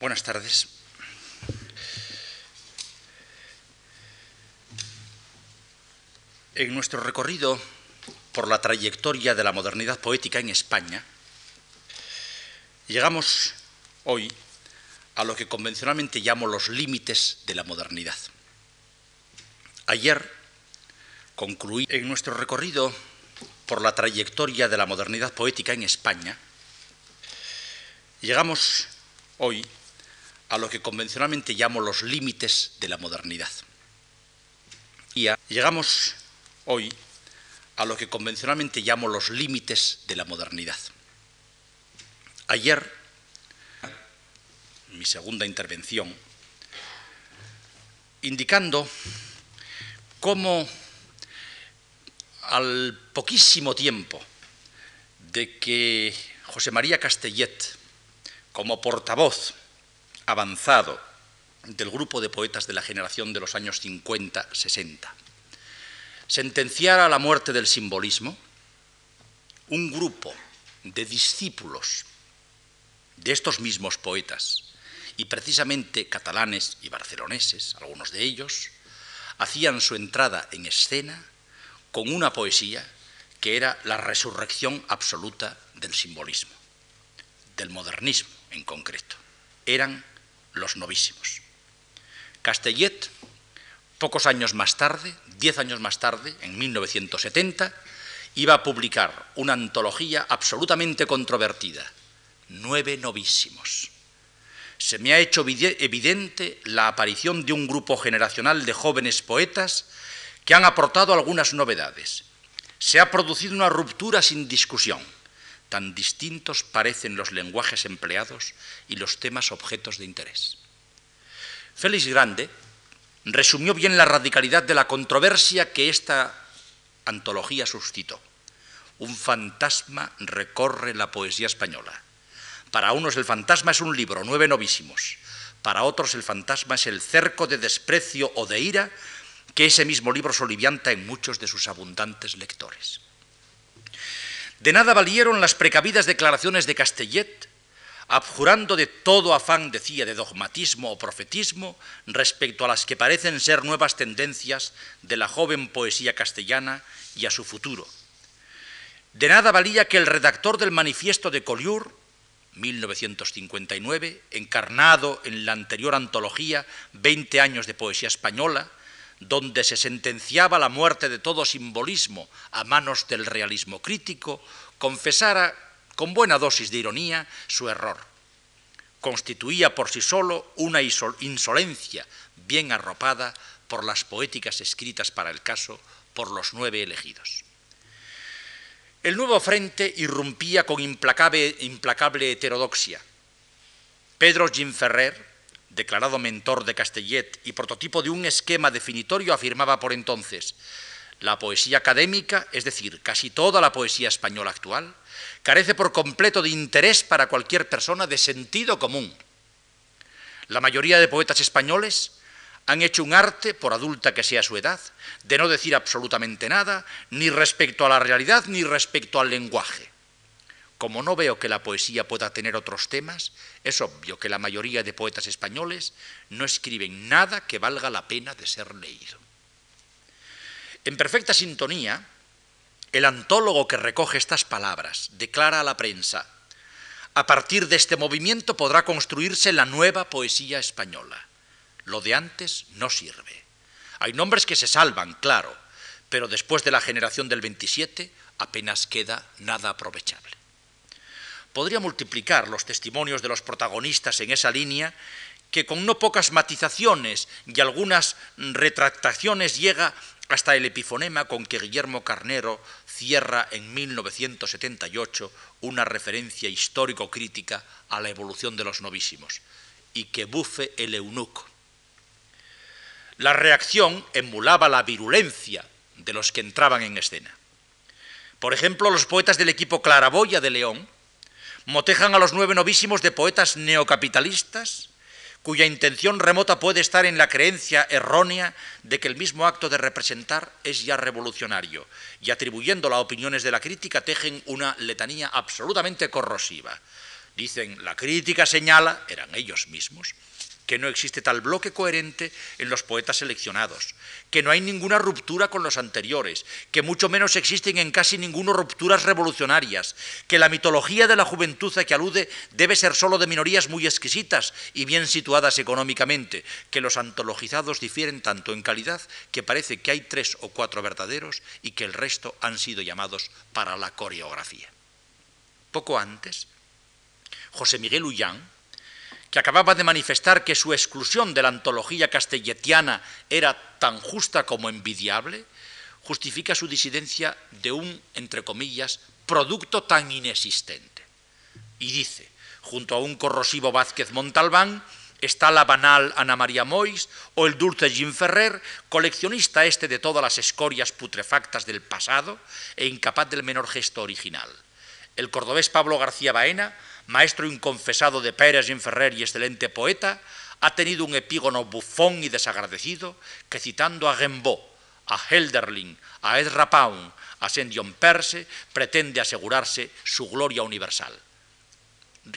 Buenas tardes. En nuestro recorrido por la trayectoria de la modernidad poética en España, llegamos hoy a lo que convencionalmente llamo los límites de la modernidad. Ayer concluí en nuestro recorrido por la trayectoria de la modernidad poética en España, llegamos hoy lo que convencionalmente llamo los límites de la modernidad. Y llegamos hoy a lo que convencionalmente llamo los límites de la modernidad. Ayer, mi segunda intervención, indicando cómo al poquísimo tiempo de que José María Castellet, como portavoz avanzado del grupo de poetas de la generación de los años 50-60, sentenciara la muerte del simbolismo, un grupo de discípulos de estos mismos poetas, y precisamente catalanes y barceloneses, algunos de ellos, hacían su entrada en escena con una poesía que era la resurrección absoluta del simbolismo, del modernismo en concreto. Eran los novísimos. Castellet, pocos años más tarde, diez años más tarde, en 1970, iba a publicar una antología absolutamente controvertida, Nueve Novísimos. Se me ha hecho evidente la aparición de un grupo generacional de jóvenes poetas que han aportado algunas novedades. Se ha producido una ruptura sin discusión. Tan distintos parecen los lenguajes empleados y los temas objetos de interés. Félix Grande resumió bien la radicalidad de la controversia que esta antología suscitó. Un fantasma recorre la poesía española. Para unos el fantasma es un libro, nueve novísimos. Para otros el fantasma es el cerco de desprecio o de ira que ese mismo libro solivianta en muchos de sus abundantes lectores. De nada valieron las precavidas declaraciones de Castellet abjurando de todo afán, decía, de dogmatismo o profetismo respecto a las que parecen ser nuevas tendencias de la joven poesía castellana y a su futuro. De nada valía que el redactor del manifiesto de Colliur, 1959, encarnado en la anterior antología Veinte años de poesía española, donde se sentenciaba la muerte de todo simbolismo a manos del realismo crítico, confesara con buena dosis de ironía, su error. Constituía por sí solo una insolencia bien arropada por las poéticas escritas para el caso por los nueve elegidos. El nuevo frente irrumpía con implacable, implacable heterodoxia. Pedro Ferrer, declarado mentor de Castellet y prototipo de un esquema definitorio, afirmaba por entonces, la poesía académica, es decir, casi toda la poesía española actual, carece por completo de interés para cualquier persona de sentido común. La mayoría de poetas españoles han hecho un arte, por adulta que sea su edad, de no decir absolutamente nada, ni respecto a la realidad, ni respecto al lenguaje. Como no veo que la poesía pueda tener otros temas, es obvio que la mayoría de poetas españoles no escriben nada que valga la pena de ser leído. En perfecta sintonía, el antólogo que recoge estas palabras declara a la prensa, a partir de este movimiento podrá construirse la nueva poesía española. Lo de antes no sirve. Hay nombres que se salvan, claro, pero después de la generación del 27 apenas queda nada aprovechable. Podría multiplicar los testimonios de los protagonistas en esa línea que con no pocas matizaciones y algunas retractaciones llega hasta el epifonema con que Guillermo Carnero cierra en 1978 una referencia histórico-crítica a la evolución de los novísimos, y que bufe el eunuco. La reacción emulaba la virulencia de los que entraban en escena. Por ejemplo, los poetas del equipo Claraboya de León motejan a los nueve novísimos de poetas neocapitalistas cuya intención remota puede estar en la creencia errónea de que el mismo acto de representar es ya revolucionario, y atribuyéndolo a opiniones de la crítica tejen una letanía absolutamente corrosiva. Dicen, la crítica señala, eran ellos mismos, que no existe tal bloque coherente en los poetas seleccionados, que no hay ninguna ruptura con los anteriores, que mucho menos existen en casi ninguno rupturas revolucionarias, que la mitología de la juventud a que alude debe ser sólo de minorías muy exquisitas y bien situadas económicamente, que los antologizados difieren tanto en calidad que parece que hay tres o cuatro verdaderos y que el resto han sido llamados para la coreografía. Poco antes, José Miguel Ullán, que acababa de manifestar que su exclusión de la antología castelletiana era tan justa como envidiable, justifica su disidencia de un, entre comillas, producto tan inexistente. Y dice, junto a un corrosivo Vázquez Montalbán, está la banal Ana María Mois o el dulce Jim Ferrer, coleccionista este de todas las escorias putrefactas del pasado e incapaz del menor gesto original. El cordobés Pablo García Baena maestro inconfesado de Pérez Ferrer y excelente poeta, ha tenido un epígono bufón y desagradecido que citando a Rimbaud, a Helderling, a Ezra Pound, a John Perse, pretende asegurarse su gloria universal.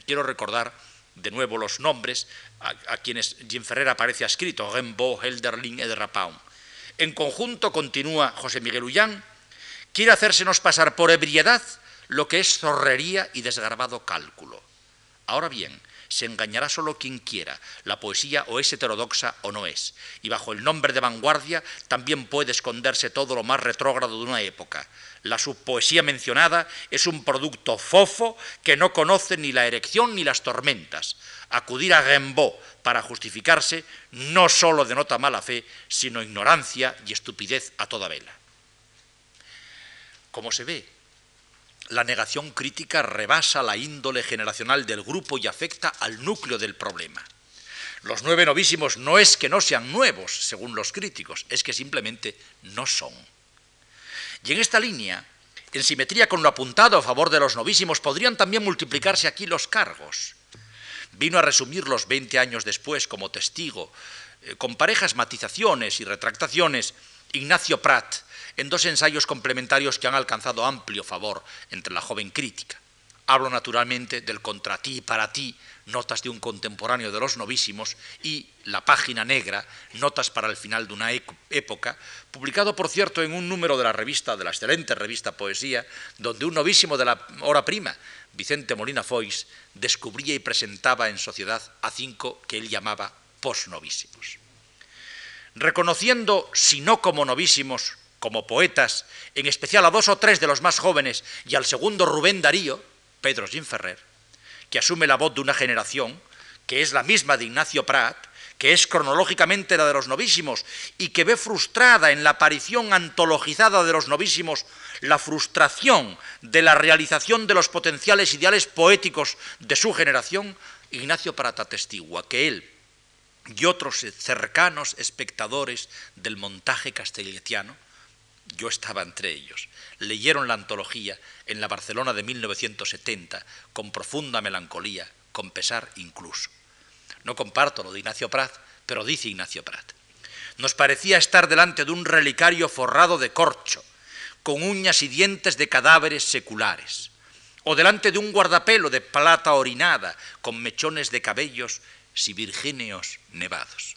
Quiero recordar de nuevo los nombres a, quienes Jim Ferrer aparece escrito, Rimbaud, Helderling, Ezra Pound. En conjunto, continúa José Miguel Ullán, quiere hacérsenos pasar por ebriedad lo que es zorrería y desgarbado cálculo. Ahora bien, se engañará solo quien quiera, la poesía o es heterodoxa o no es, y bajo el nombre de vanguardia también puede esconderse todo lo más retrógrado de una época. La subpoesía mencionada es un producto fofo que no conoce ni la erección ni las tormentas. Acudir a Rimbaud para justificarse no solo denota mala fe, sino ignorancia y estupidez a toda vela. Como se ve, la negación crítica rebasa la índole generacional del grupo y afecta al núcleo del problema. Los nueve novísimos no es que no sean nuevos, según los críticos, es que simplemente no son. Y en esta línea, en simetría con lo apuntado a favor de los novísimos, podrían también multiplicarse aquí los cargos. Vino a resumirlos 20 años después como testigo, eh, con parejas matizaciones y retractaciones, Ignacio Prat, en dos ensayos complementarios que han alcanzado amplio favor entre la joven crítica. Hablo naturalmente del Contra ti y para ti, notas de un contemporáneo de los novísimos, y La página negra, notas para el final de una época, publicado por cierto en un número de la revista, de la excelente revista Poesía, donde un novísimo de la hora prima, Vicente Molina Foix, descubría y presentaba en sociedad a cinco que él llamaba posnovísimos. Reconociendo, si no como novísimos, como poetas, en especial a dos o tres de los más jóvenes y al segundo Rubén Darío, Pedro Ferrer, que asume la voz de una generación que es la misma de Ignacio Prat, que es cronológicamente la de los novísimos y que ve frustrada en la aparición antologizada de los novísimos la frustración de la realización de los potenciales ideales poéticos de su generación, Ignacio Prat atestigua que él y otros cercanos espectadores del montaje castelletiano yo estaba entre ellos, leyeron la antología en la Barcelona de 1970 con profunda melancolía, con pesar incluso. No comparto lo de Ignacio Prat, pero dice Ignacio Prat. Nos parecía estar delante de un relicario forrado de corcho, con uñas y dientes de cadáveres seculares, o delante de un guardapelo de plata orinada, con mechones de cabellos si virgíneos nevados.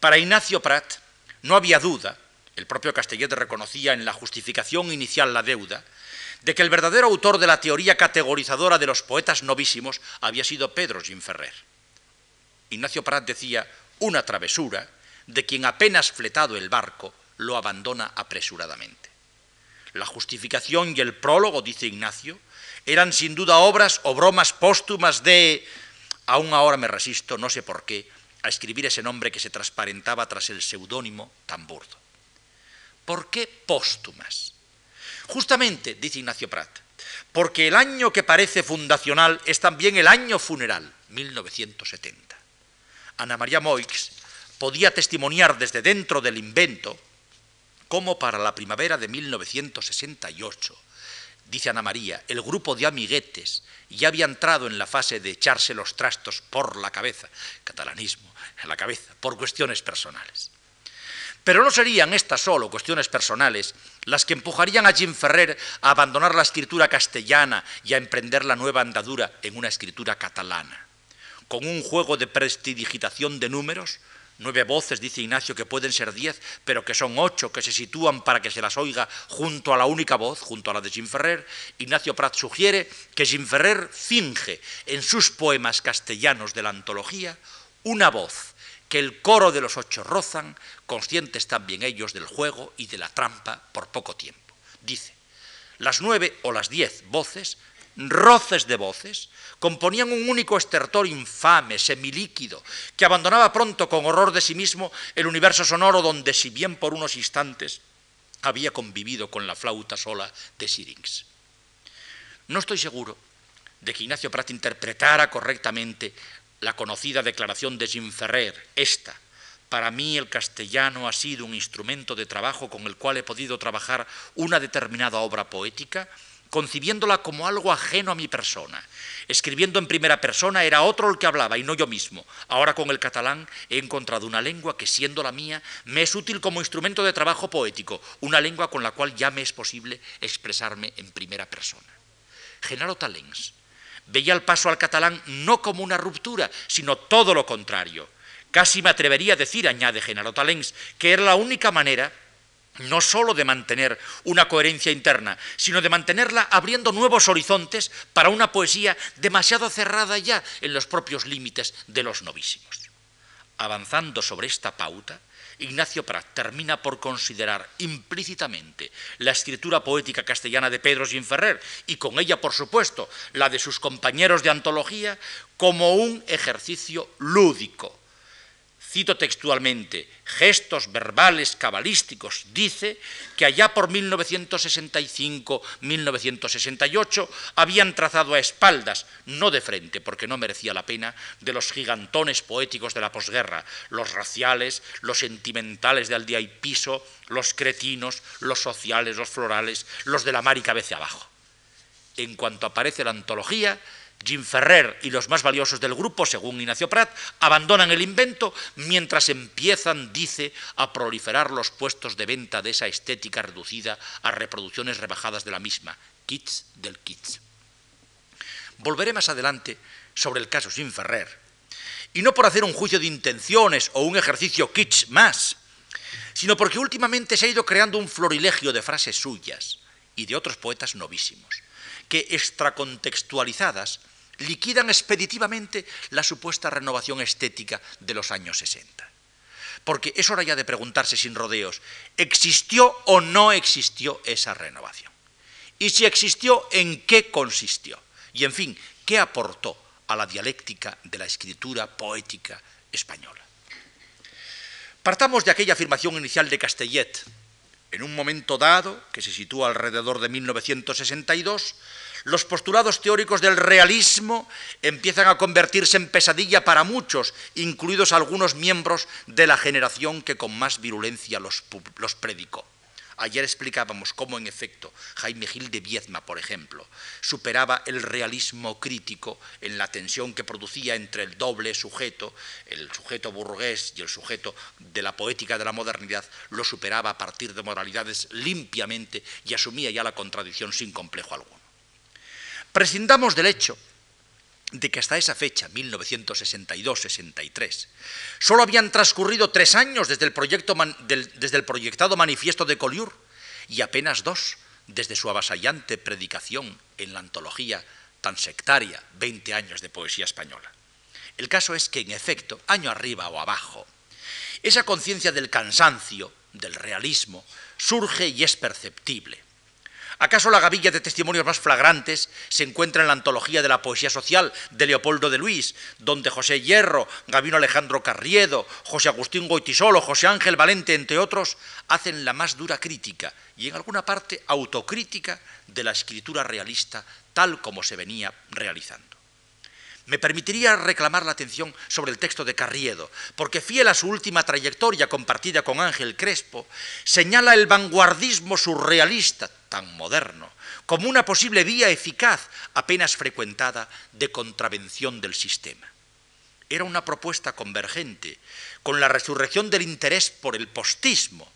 Para Ignacio Prat no había duda el propio Castellet reconocía en la justificación inicial la deuda, de que el verdadero autor de la teoría categorizadora de los poetas novísimos había sido Pedro Ginferrer. Ignacio Prat decía, una travesura de quien apenas fletado el barco lo abandona apresuradamente. La justificación y el prólogo, dice Ignacio, eran sin duda obras o bromas póstumas de... Aún ahora me resisto, no sé por qué, a escribir ese nombre que se transparentaba tras el seudónimo tan burdo. ¿Por qué póstumas? Justamente, dice Ignacio Prat, porque el año que parece fundacional es también el año funeral, 1970. Ana María Moix podía testimoniar desde dentro del invento cómo para la primavera de 1968, dice Ana María, el grupo de amiguetes ya había entrado en la fase de echarse los trastos por la cabeza, catalanismo, en la cabeza, por cuestiones personales. Pero no serían estas solo cuestiones personales las que empujarían a Jim Ferrer a abandonar la escritura castellana y a emprender la nueva andadura en una escritura catalana. Con un juego de prestidigitación de números, nueve voces, dice Ignacio, que pueden ser diez, pero que son ocho, que se sitúan para que se las oiga junto a la única voz, junto a la de Jim Ferrer, Ignacio Prat sugiere que Jim Ferrer finge en sus poemas castellanos de la antología una voz que el coro de los ocho rozan, conscientes también ellos del juego y de la trampa por poco tiempo. Dice, las nueve o las diez voces, roces de voces, componían un único estertor infame, semilíquido, que abandonaba pronto con horror de sí mismo el universo sonoro donde, si bien por unos instantes, había convivido con la flauta sola de Syrinx. No estoy seguro de que Ignacio Prat interpretara correctamente la conocida declaración de Jim Ferrer, esta, para mí el castellano ha sido un instrumento de trabajo con el cual he podido trabajar una determinada obra poética, concibiéndola como algo ajeno a mi persona. Escribiendo en primera persona era otro el que hablaba y no yo mismo. Ahora con el catalán he encontrado una lengua que, siendo la mía, me es útil como instrumento de trabajo poético, una lengua con la cual ya me es posible expresarme en primera persona. Genaro Talens veía el paso al catalán no como una ruptura, sino todo lo contrario. Casi me atrevería a decir, añade Genaro Talens, que era la única manera no sólo de mantener una coherencia interna, sino de mantenerla abriendo nuevos horizontes para una poesía demasiado cerrada ya en los propios límites de los novísimos. Avanzando sobre esta pauta, Ignacio Prat termina por considerar implícitamente la escritura poética castellana de Pedro Ginferrer y con ella, por supuesto, la de sus compañeros de antología como un ejercicio lúdico, cito textualmente, gestos verbales cabalísticos, dice que allá por 1965-1968 habían trazado a espaldas, no de frente, porque no merecía la pena, de los gigantones poéticos de la posguerra, los raciales, los sentimentales de al día y piso, los cretinos, los sociales, los florales, los de la mar y cabeza abajo. En cuanto aparece la antología, Jim Ferrer y los más valiosos del grupo, según Ignacio Prat, abandonan el invento mientras empiezan, dice, a proliferar los puestos de venta de esa estética reducida a reproducciones rebajadas de la misma, kits del kits. Volveré más adelante sobre el caso Jim Ferrer, y no por hacer un juicio de intenciones o un ejercicio kitsch más, sino porque últimamente se ha ido creando un florilegio de frases suyas y de otros poetas novísimos que extracontextualizadas liquidan expeditivamente la supuesta renovación estética de los años 60. Porque es hora ya de preguntarse sin rodeos, ¿existió o no existió esa renovación? Y si existió, ¿en qué consistió? Y en fin, ¿qué aportó a la dialéctica de la escritura poética española? Partamos de aquella afirmación inicial de Castellet, en un momento dado, que se sitúa alrededor de 1962, los postulados teóricos del realismo empiezan a convertirse en pesadilla para muchos, incluidos algunos miembros de la generación que con más virulencia los, predicó. Ayer explicábamos cómo, en efecto, Jaime Gil de Viezma, por ejemplo, superaba el realismo crítico en la tensión que producía entre el doble sujeto, el sujeto burgués y el sujeto de la poética de la modernidad, lo superaba a partir de moralidades limpiamente y asumía ya la contradicción sin complejo alguno. Prescindamos del hecho de que hasta esa fecha, 1962-63, solo habían transcurrido tres años desde el, desde el proyectado manifiesto de Colliur y apenas dos desde su avasallante predicación en la antología tan sectaria, 20 años de poesía española. El caso es que, en efecto, año arriba o abajo, esa conciencia del cansancio, del realismo, surge y es perceptible. ¿Acaso la gavilla de testimonios más flagrantes se encuentra en la antología de la poesía social de Leopoldo de Luis, donde José Hierro, Gabino Alejandro Carriedo, José Agustín Goitisolo, José Ángel Valente, entre otros, hacen la más dura crítica y en alguna parte autocrítica de la escritura realista tal como se venía realizando? me permitiría reclamar la atención sobre el texto de Carriedo, porque fiel a su última trayectoria compartida con Ángel Crespo, señala el vanguardismo surrealista tan moderno como una posible vía eficaz apenas frecuentada de contravención del sistema. era una propuesta convergente con la resurrección del interés por el postismo,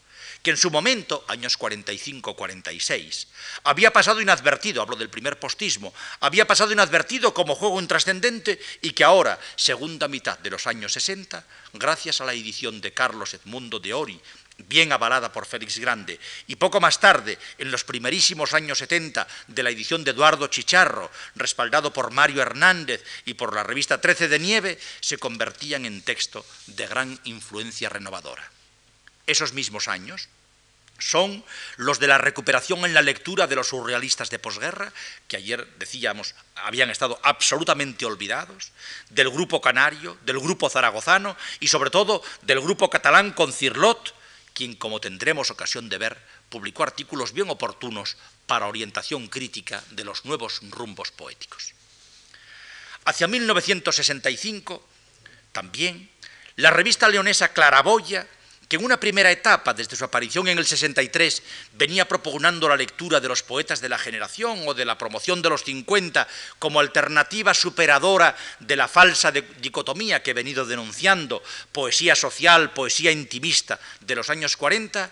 que en su momento, años 45-46, había pasado inadvertido, hablo del primer postismo, había pasado inadvertido como juego intrascendente y que ahora, segunda mitad de los años 60, gracias a la edición de Carlos Edmundo de Ori, bien avalada por Félix Grande, y poco más tarde, en los primerísimos años 70, de la edición de Eduardo Chicharro, respaldado por Mario Hernández y por la revista 13 de Nieve, se convertían en texto de gran influencia renovadora. Esos mismos años son los de la recuperación en la lectura de los surrealistas de posguerra, que ayer decíamos habían estado absolutamente olvidados, del grupo canario, del grupo zaragozano y sobre todo del grupo catalán con Cirlot, quien, como tendremos ocasión de ver, publicó artículos bien oportunos para orientación crítica de los nuevos rumbos poéticos. Hacia 1965, también, la revista leonesa Claraboya que en una primera etapa, desde su aparición en el 63, venía propugnando la lectura de los poetas de la generación o de la promoción de los 50 como alternativa superadora de la falsa dicotomía que he venido denunciando, poesía social, poesía intimista de los años 40,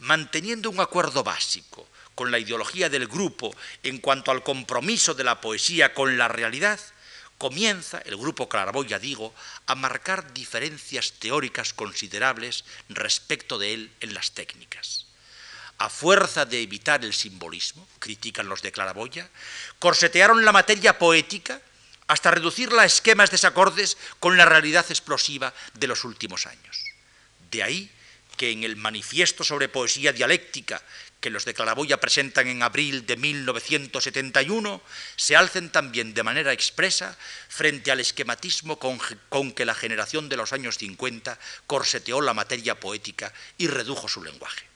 manteniendo un acuerdo básico con la ideología del grupo en cuanto al compromiso de la poesía con la realidad, comienza el grupo Claraboya, digo, a marcar diferencias teóricas considerables respecto de él en las técnicas. A fuerza de evitar el simbolismo, critican los de Claraboya, corsetearon la materia poética hasta reducirla a esquemas desacordes con la realidad explosiva de los últimos años. De ahí que en el manifiesto sobre poesía dialéctica que los de Claraboya presentan en abril de 1971, se alcen también de manera expresa frente al esquematismo con, con, que la generación de los años 50 corseteó la materia poética y redujo su lenguaje.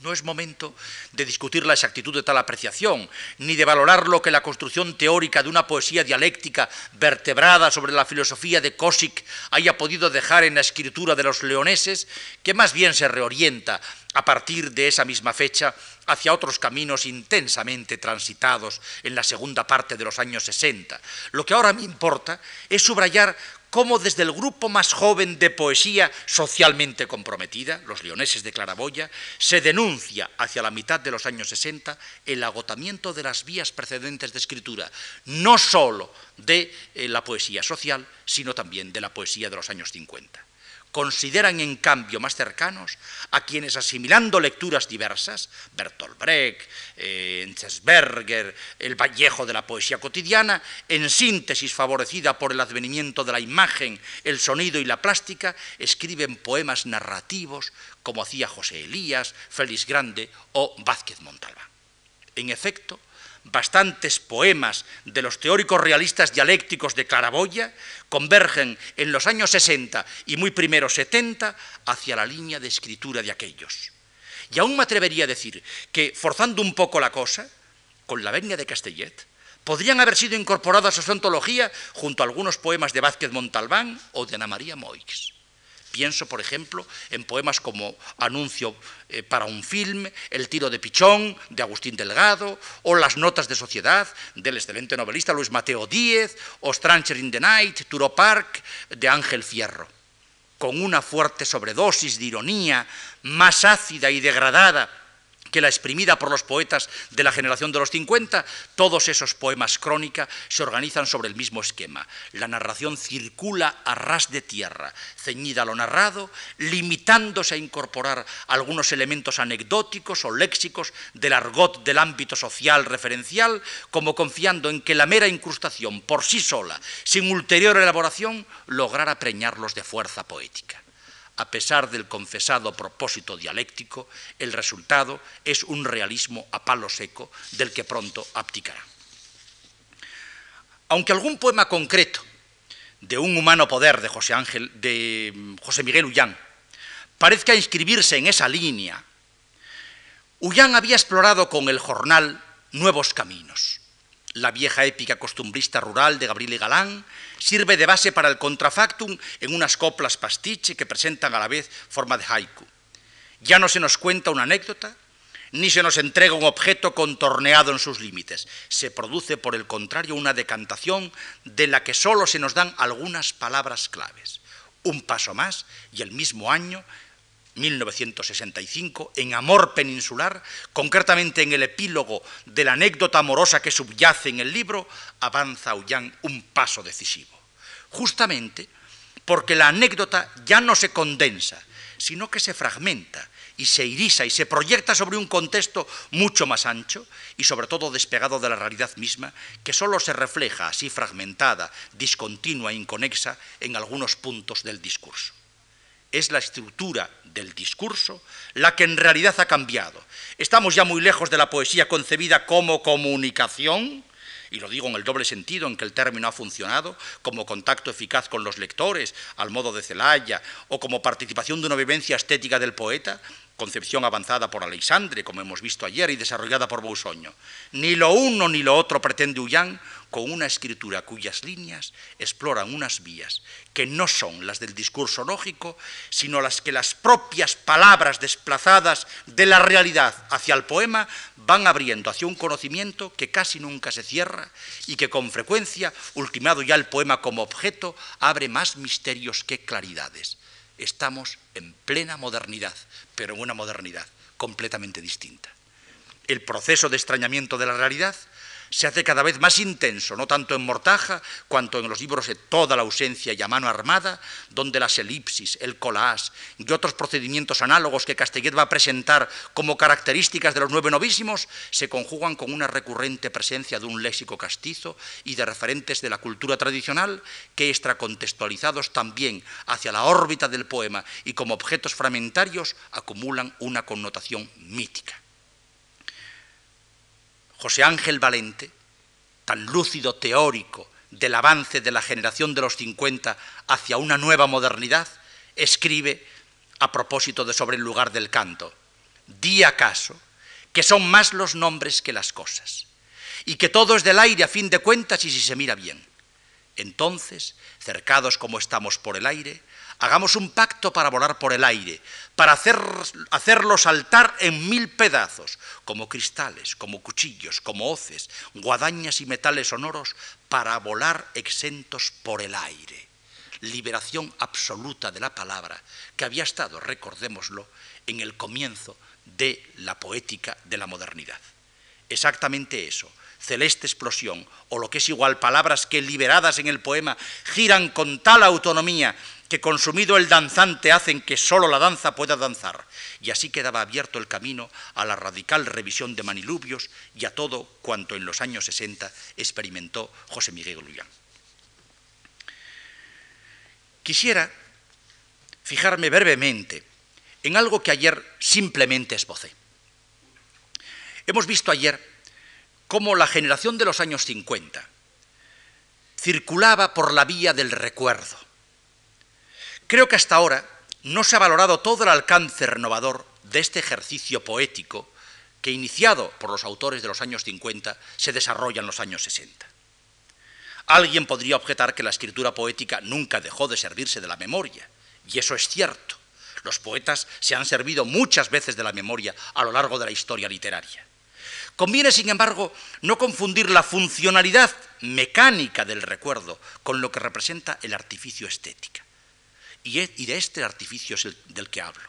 No es momento de discutir la exactitud de tal apreciación, ni de valorar lo que la construcción teórica de una poesía dialéctica vertebrada sobre la filosofía de Kosik haya podido dejar en la escritura de los leoneses, que más bien se reorienta a partir de esa misma fecha hacia otros caminos intensamente transitados en la segunda parte de los años 60. Lo que ahora me importa es subrayar cómo desde el grupo más joven de poesía socialmente comprometida, los leoneses de Claraboya, se denuncia hacia la mitad de los años 60 el agotamiento de las vías precedentes de escritura, no sólo de eh, la poesía social, sino también de la poesía de los años 50 consideran en cambio más cercanos a quienes asimilando lecturas diversas, Bertolt Brecht, eh, el Vallejo de la poesía cotidiana, en síntesis favorecida por el advenimiento de la imagen, el sonido y la plástica, escriben poemas narrativos como hacía José Elías, Félix Grande o Vázquez Montalbán. En efecto, bastantes poemas de los teóricos realistas dialécticos de Claraboya convergen en los años 60 y muy primero 70 hacia la línea de escritura de aquellos. Y aún me atrevería a decir que, forzando un poco la cosa, con la venia de Castellet, podrían haber sido incorporadas a su antología junto a algunos poemas de Vázquez Montalbán o de Ana María Moix. Pienso, por ejemplo, en poemas como Anuncio eh, para un film, El tiro de pichón de Agustín Delgado, o Las notas de sociedad del excelente novelista Luis Mateo Díez, o Stranger in the Night, Turo Park de Ángel Fierro. Con una fuerte sobredosis de ironía, más ácida y degradada que la exprimida por los poetas de la generación de los 50, todos esos poemas crónica se organizan sobre el mismo esquema. La narración circula a ras de tierra, ceñida a lo narrado, limitándose a incorporar algunos elementos anecdóticos o léxicos del argot del ámbito social referencial, como confiando en que la mera incrustación por sí sola, sin ulterior elaboración, lograra preñarlos de fuerza poética a pesar del confesado propósito dialéctico, el resultado es un realismo a palo seco del que pronto abdicará. Aunque algún poema concreto de un humano poder de José, Ángel, de José Miguel Ullán parezca inscribirse en esa línea, Ullán había explorado con el jornal nuevos caminos. La vieja épica costumbrista rural de Gabriel y Galán sirve de base para el contrafactum en unas coplas pastiche que presentan a la vez forma de haiku. Ya no se nos cuenta una anécdota, ni se nos entrega un objeto contorneado en sus límites. Se produce, por el contrario, una decantación de la que solo se nos dan algunas palabras claves. Un paso más y el mismo año 1965, en Amor Peninsular, concretamente en el epílogo de la anécdota amorosa que subyace en el libro, avanza Ullán un paso decisivo. Justamente porque la anécdota ya no se condensa, sino que se fragmenta y se irisa y se proyecta sobre un contexto mucho más ancho y sobre todo despegado de la realidad misma, que solo se refleja así fragmentada, discontinua e inconexa en algunos puntos del discurso. Es la estructura del discurso la que en realidad ha cambiado. Estamos ya muy lejos de la poesía concebida como comunicación, y lo digo en el doble sentido en que el término ha funcionado, como contacto eficaz con los lectores, al modo de Celaya, o como participación de una vivencia estética del poeta, concepción avanzada por Alexandre, como hemos visto ayer, y desarrollada por Bousoño. Ni lo uno ni lo otro pretende Ullán con una escritura cuyas líneas exploran unas vías que no son las del discurso lógico, sino las que las propias palabras desplazadas de la realidad hacia el poema van abriendo hacia un conocimiento que casi nunca se cierra y que con frecuencia, ultimado ya el poema como objeto, abre más misterios que claridades. Estamos en plena modernidad, pero en una modernidad completamente distinta. El proceso de extrañamiento de la realidad se hace cada vez más intenso, no tanto en Mortaja, cuanto en los libros de toda la ausencia y a mano armada, donde las elipsis, el collage y otros procedimientos análogos que Castellet va a presentar como características de los nueve novísimos se conjugan con una recurrente presencia de un léxico castizo y de referentes de la cultura tradicional que, extracontextualizados también hacia la órbita del poema y como objetos fragmentarios, acumulan una connotación mítica. José Ángel Valente, tan lúcido teórico del avance de la generación de los 50 hacia una nueva modernidad, escribe a propósito de sobre el lugar del canto, di acaso que son más los nombres que las cosas, y que todo es del aire a fin de cuentas y si se mira bien. Entonces, cercados como estamos por el aire, Hagamos un pacto para volar por el aire, para hacerlo saltar en mil pedazos, como cristales, como cuchillos, como hoces, guadañas y metales sonoros, para volar exentos por el aire. Liberación absoluta de la palabra que había estado, recordémoslo, en el comienzo de la poética de la modernidad. Exactamente eso, celeste explosión, o lo que es igual, palabras que liberadas en el poema giran con tal autonomía que consumido el danzante hacen que sólo la danza pueda danzar. Y así quedaba abierto el camino a la radical revisión de Manilubios y a todo cuanto en los años 60 experimentó José Miguel Lullán. Quisiera fijarme brevemente en algo que ayer simplemente esbocé. Hemos visto ayer cómo la generación de los años 50 circulaba por la vía del recuerdo Creo que hasta ahora no se ha valorado todo el alcance renovador de este ejercicio poético que, iniciado por los autores de los años 50, se desarrolla en los años 60. Alguien podría objetar que la escritura poética nunca dejó de servirse de la memoria, y eso es cierto. Los poetas se han servido muchas veces de la memoria a lo largo de la historia literaria. Conviene, sin embargo, no confundir la funcionalidad mecánica del recuerdo con lo que representa el artificio estética. Y, de este artificio es el del que hablo.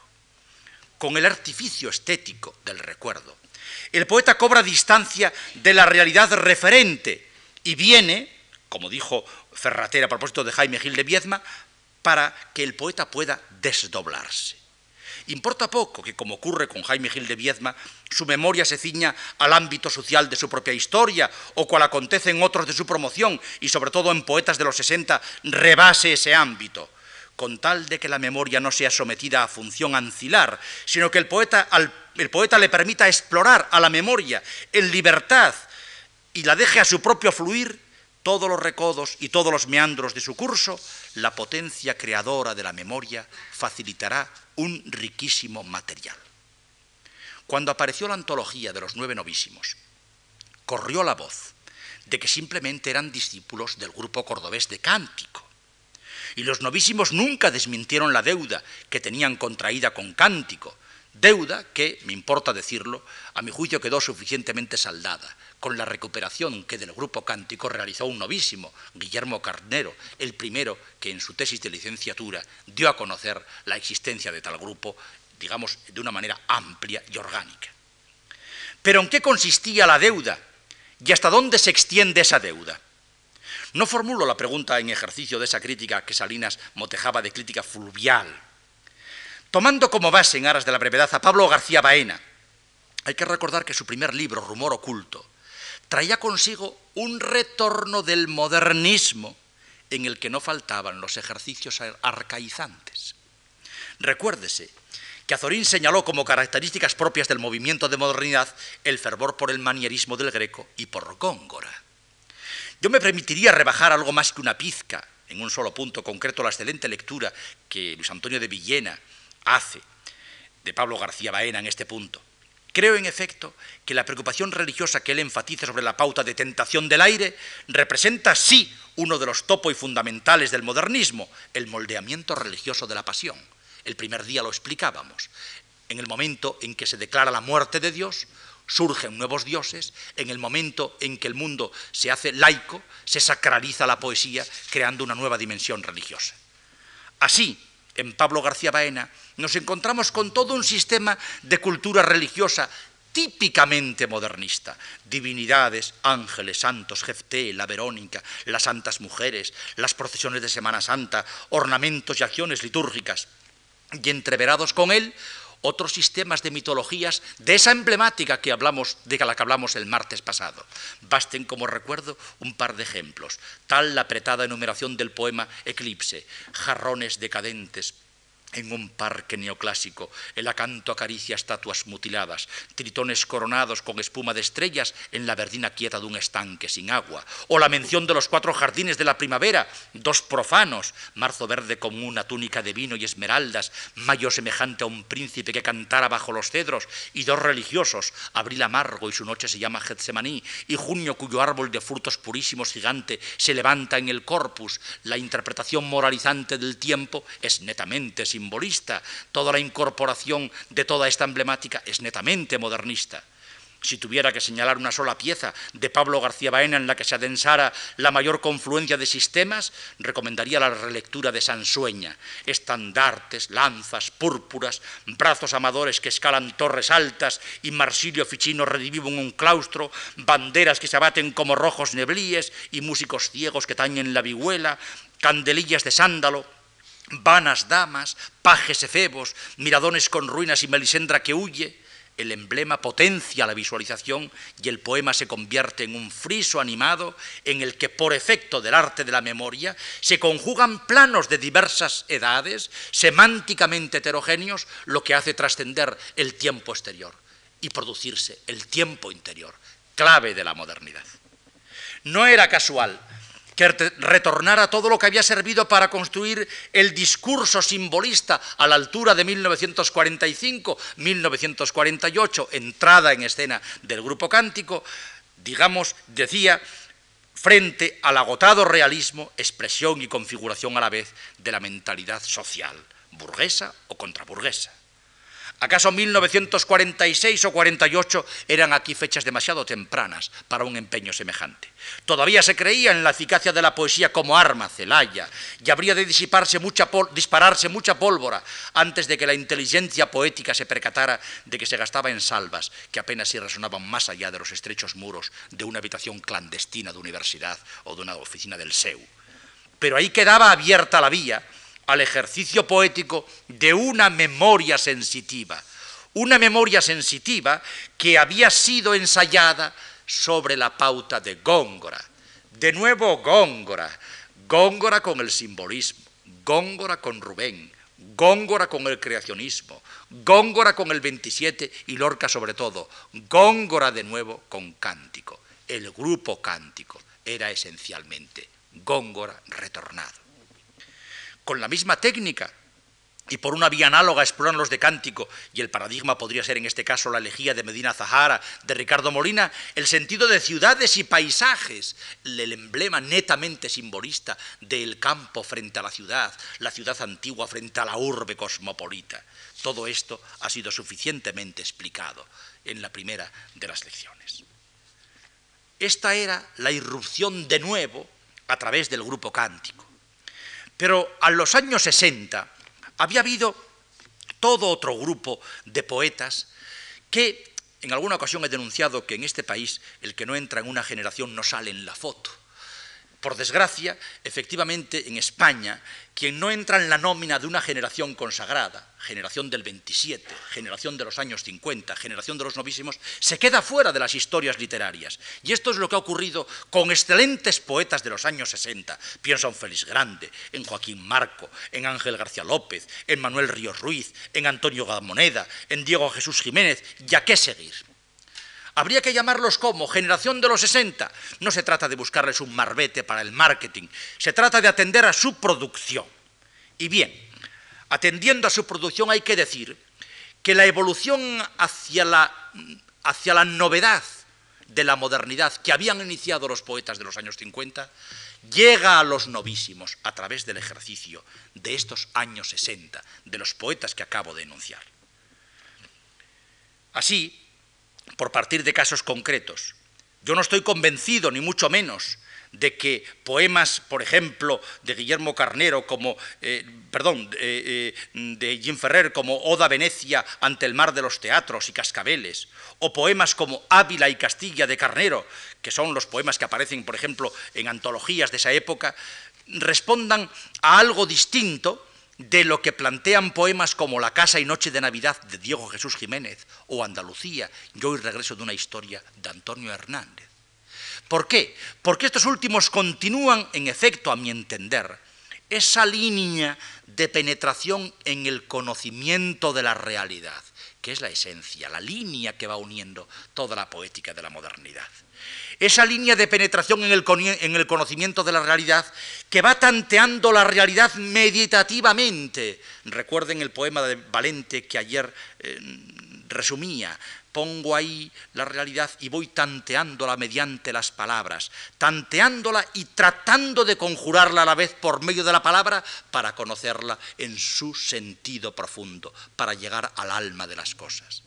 Con el artificio estético del recuerdo, el poeta cobra distancia de la realidad referente y viene, como dijo Ferratera a propósito de Jaime Gil de Viedma, para que el poeta pueda desdoblarse. Importa poco que, como ocurre con Jaime Gil de Viedma, su memoria se ciña al ámbito social de su propia historia, o cual acontece en otros de su promoción, y sobre todo en poetas de los 60, rebase ese ámbito con tal de que la memoria no sea sometida a función ancilar, sino que el poeta, le permita explorar a la memoria en libertad y la deje a su propio fluir todos los recodos y todos los meandros de su curso, la potencia creadora de la memoria facilitará un riquísimo material. Cuando apareció la antología de los nueve novísimos, corrió la voz de que simplemente eran discípulos del grupo cordobés de Cántico, y los novísimos nunca desmintieron la deuda que tenían contraída con Cántico, Deuda que, me importa decirlo, a mi juicio quedó suficientemente saldada con la recuperación que del grupo cántico realizó un novísimo, Guillermo Carnero, el primero que en su tesis de licenciatura dio a conocer la existencia de tal grupo, digamos, de una manera amplia y orgánica. Pero ¿en qué consistía la deuda? ¿Y hasta dónde se extiende esa deuda? No formulo la pregunta en ejercicio de esa crítica que Salinas motejaba de crítica fluvial. Tomando como base en aras de la brevedad a Pablo García Baena, hay que recordar que su primer libro, Rumor Oculto, traía consigo un retorno del modernismo en el que no faltaban los ejercicios arcaizantes. Recuérdese que Azorín señaló como características propias del movimiento de modernidad el fervor por el manierismo del Greco y por Góngora. Yo me permitiría rebajar algo más que una pizca, en un solo punto concreto, la excelente lectura que Luis Antonio de Villena hace de Pablo García Baena en este punto. Creo, en efecto, que la preocupación religiosa que él enfatiza sobre la pauta de tentación del aire representa, sí, uno de los topos y fundamentales del modernismo, el moldeamiento religioso de la pasión. El primer día lo explicábamos. En el momento en que se declara la muerte de Dios, surgen nuevos dioses, en el momento en que el mundo se hace laico, se sacraliza la poesía, creando una nueva dimensión religiosa. Así, en Pablo García Baena, nos encontramos con todo un sistema de cultura religiosa típicamente modernista. Divinidades, ángeles, santos, Jefté, la Verónica, las santas mujeres, las procesiones de Semana Santa, ornamentos y acciones litúrgicas y entreverados con él otros sistemas de mitologías de esa emblemática que hablamos, de la que hablamos el martes pasado. Basten como recuerdo un par de ejemplos. Tal la apretada enumeración del poema Eclipse, jarrones decadentes, en un parque neoclásico, el acanto acaricia estatuas mutiladas, tritones coronados con espuma de estrellas en la verdina quieta de un estanque sin agua, o la mención de los cuatro jardines de la primavera, dos profanos, marzo verde como una túnica de vino y esmeraldas, mayo semejante a un príncipe que cantara bajo los cedros, y dos religiosos, abril amargo y su noche se llama Getsemaní, y junio cuyo árbol de frutos purísimos gigante se levanta en el corpus, la interpretación moralizante del tiempo es netamente sin simbolista, toda la incorporación de toda esta emblemática es netamente modernista. Si tuviera que señalar una sola pieza de Pablo García Baena en la que se adensara la mayor confluencia de sistemas, recomendaría la relectura de Sansueña. Estandartes, lanzas, púrpuras, brazos amadores que escalan torres altas y Marsilio Ficino redivivo en un claustro, banderas que se abaten como rojos neblíes y músicos ciegos que tañen la vihuela, candelillas de sándalo, vanas damas, pajes efebos, miradones con ruinas y Melisendra que huye, el emblema potencia la visualización y el poema se convierte en un friso animado en el que por efecto del arte de la memoria se conjugan planos de diversas edades, semánticamente heterogéneos, lo que hace trascender el tiempo exterior y producirse el tiempo interior, clave de la modernidad. No era casual que retornara todo lo que había servido para construir el discurso simbolista a la altura de 1945-1948, entrada en escena del grupo cántico, digamos, decía, frente al agotado realismo, expresión y configuración a la vez de la mentalidad social, burguesa o contraburguesa. ¿Acaso 1946 o 48 eran aquí fechas demasiado tempranas para un empeño semejante? Todavía se creía en la eficacia de la poesía como arma, celaya, y habría de dispararse mucha pólvora antes de que la inteligencia poética se percatara de que se gastaba en salvas que apenas si resonaban más allá de los estrechos muros de una habitación clandestina de universidad o de una oficina del SEU. Pero ahí quedaba abierta la vía al ejercicio poético de una memoria sensitiva, una memoria sensitiva que había sido ensayada sobre la pauta de Góngora. De nuevo Góngora, Góngora con el simbolismo, Góngora con Rubén, Góngora con el creacionismo, Góngora con el 27 y Lorca sobre todo, Góngora de nuevo con cántico. El grupo cántico era esencialmente Góngora retornado con la misma técnica y por una vía análoga exploran los de Cántico, y el paradigma podría ser en este caso la elegía de Medina Zahara, de Ricardo Molina, el sentido de ciudades y paisajes, el emblema netamente simbolista del campo frente a la ciudad, la ciudad antigua frente a la urbe cosmopolita. Todo esto ha sido suficientemente explicado en la primera de las lecciones. Esta era la irrupción de nuevo a través del grupo cántico. Pero a los años 60, había habido todo otro grupo de poetas que en alguna ocasión he denunciado que en este país el que no entra en una generación no sale en la foto. Por desgracia, efectivamente, en España, quien no entra en la nómina de una generación consagrada, generación del 27, generación de los años 50, generación de los novísimos, se queda fuera de las historias literarias. Y esto es lo que ha ocurrido con excelentes poetas de los años 60. Pienso en Félix Grande, en Joaquín Marco, en Ángel García López, en Manuel Ríos Ruiz, en Antonio Gamoneda, en Diego Jesús Jiménez, y a qué seguir. Habría que llamarlos como generación de los 60. No se trata de buscarles un marbete para el marketing, se trata de atender a su producción. Y bien, atendiendo a su producción hay que decir que la evolución hacia la, hacia la novedad de la modernidad que habían iniciado los poetas de los años 50 llega a los novísimos a través del ejercicio de estos años 60, de los poetas que acabo de enunciar. Así, por partir de casos concretos. Yo no estoy convencido, ni mucho menos, de que poemas, por ejemplo, de Guillermo Carnero, como, eh, perdón, eh, de Jim Ferrer, como Oda Venecia ante el mar de los teatros y cascabeles, o poemas como Ávila y Castilla de Carnero, que son los poemas que aparecen, por ejemplo, en antologías de esa época, respondan a algo distinto de lo que plantean poemas como La Casa y Noche de Navidad de Diego Jesús Jiménez o Andalucía, yo hoy regreso de una historia de Antonio Hernández. ¿Por qué? Porque estos últimos continúan, en efecto, a mi entender, esa línea de penetración en el conocimiento de la realidad, que es la esencia, la línea que va uniendo toda la poética de la modernidad esa línea de penetración en el, conocimiento de la realidad que va tanteando la realidad meditativamente. Recuerden el poema de Valente que ayer eh, resumía. Pongo ahí la realidad y voy tanteándola mediante las palabras, tanteándola y tratando de conjurarla a la vez por medio de la palabra para conocerla en su sentido profundo, para llegar al alma de las cosas.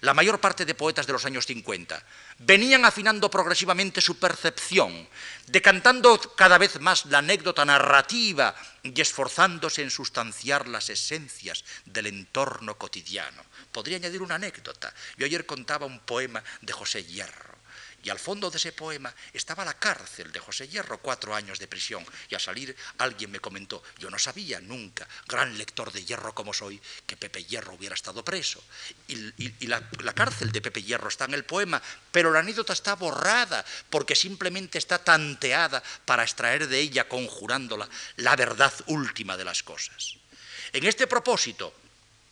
La mayor parte de poetas de los años 50 venían afinando progresivamente su percepción, decantando cada vez más la anécdota narrativa y esforzándose en sustanciar las esencias del entorno cotidiano. Podría añadir una anécdota. Yo ayer contaba un poema de José Hierro y al fondo de ese poema estaba la cárcel de José Hierro, cuatro años de prisión. Y al salir alguien me comentó, yo no sabía nunca, gran lector de Hierro como soy, que Pepe Hierro hubiera estado preso. Y, la, cárcel de Pepe Hierro está en el poema, pero la anécdota está borrada porque simplemente está tanteada para extraer de ella, conjurándola, la verdad última de las cosas. En este propósito,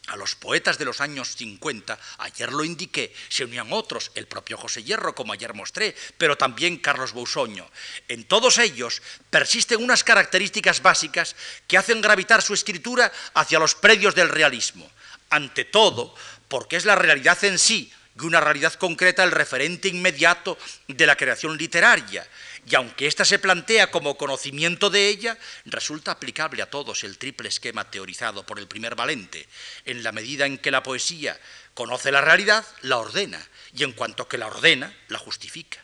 a los poetas de los años 50, ayer lo indiqué, se unían otros, el propio José Hierro, como ayer mostré, pero también Carlos Bousoño. En todos ellos persisten unas características básicas que hacen gravitar su escritura hacia los predios del realismo. Ante todo, porque es la realidad en sí, y una realidad concreta el referente inmediato de la creación literaria, y aunque ésta se plantea como conocimiento de ella, resulta aplicable a todos el triple esquema teorizado por el primer Valente, en la medida en que la poesía conoce la realidad, la ordena, y en cuanto que la ordena, la justifica.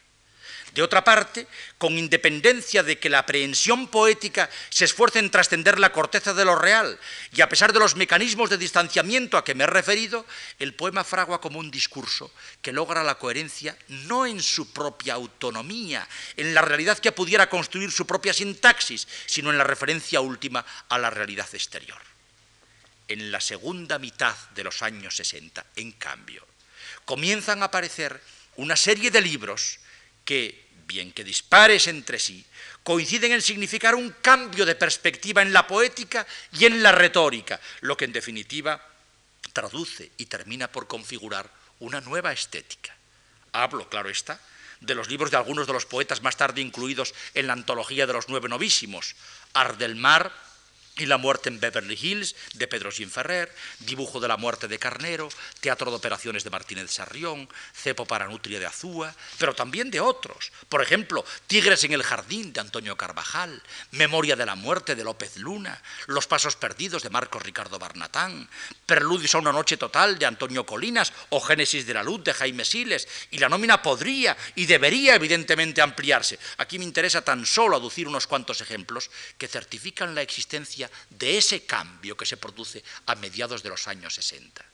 De otra parte, con independencia de que la aprehensión poética se esfuerce en trascender la corteza de lo real, y a pesar de los mecanismos de distanciamiento a que me he referido, el poema fragua como un discurso que logra la coherencia no en su propia autonomía, en la realidad que pudiera construir su propia sintaxis, sino en la referencia última a la realidad exterior. En la segunda mitad de los años 60, en cambio, comienzan a aparecer una serie de libros que, bien que dispares entre sí, coinciden en significar un cambio de perspectiva en la poética y en la retórica, lo que en definitiva traduce y termina por configurar una nueva estética. Hablo, claro está, de los libros de algunos de los poetas más tarde incluidos en la antología de los nueve novísimos, Ardelmar, y La muerte en Beverly Hills de Pedro Ferrer, Dibujo de la muerte de Carnero, Teatro de operaciones de Martínez Sarrión, Cepo para Nutria de Azúa, pero también de otros. Por ejemplo, Tigres en el jardín de Antonio Carvajal, Memoria de la muerte de López Luna, Los pasos perdidos de Marcos Ricardo Barnatán, Preludios a una noche total de Antonio Colinas o Génesis de la luz de Jaime Siles, y la nómina podría y debería evidentemente ampliarse. Aquí me interesa tan solo aducir unos cuantos ejemplos que certifican la existencia de ese cambio que se produce a mediados de los años 60.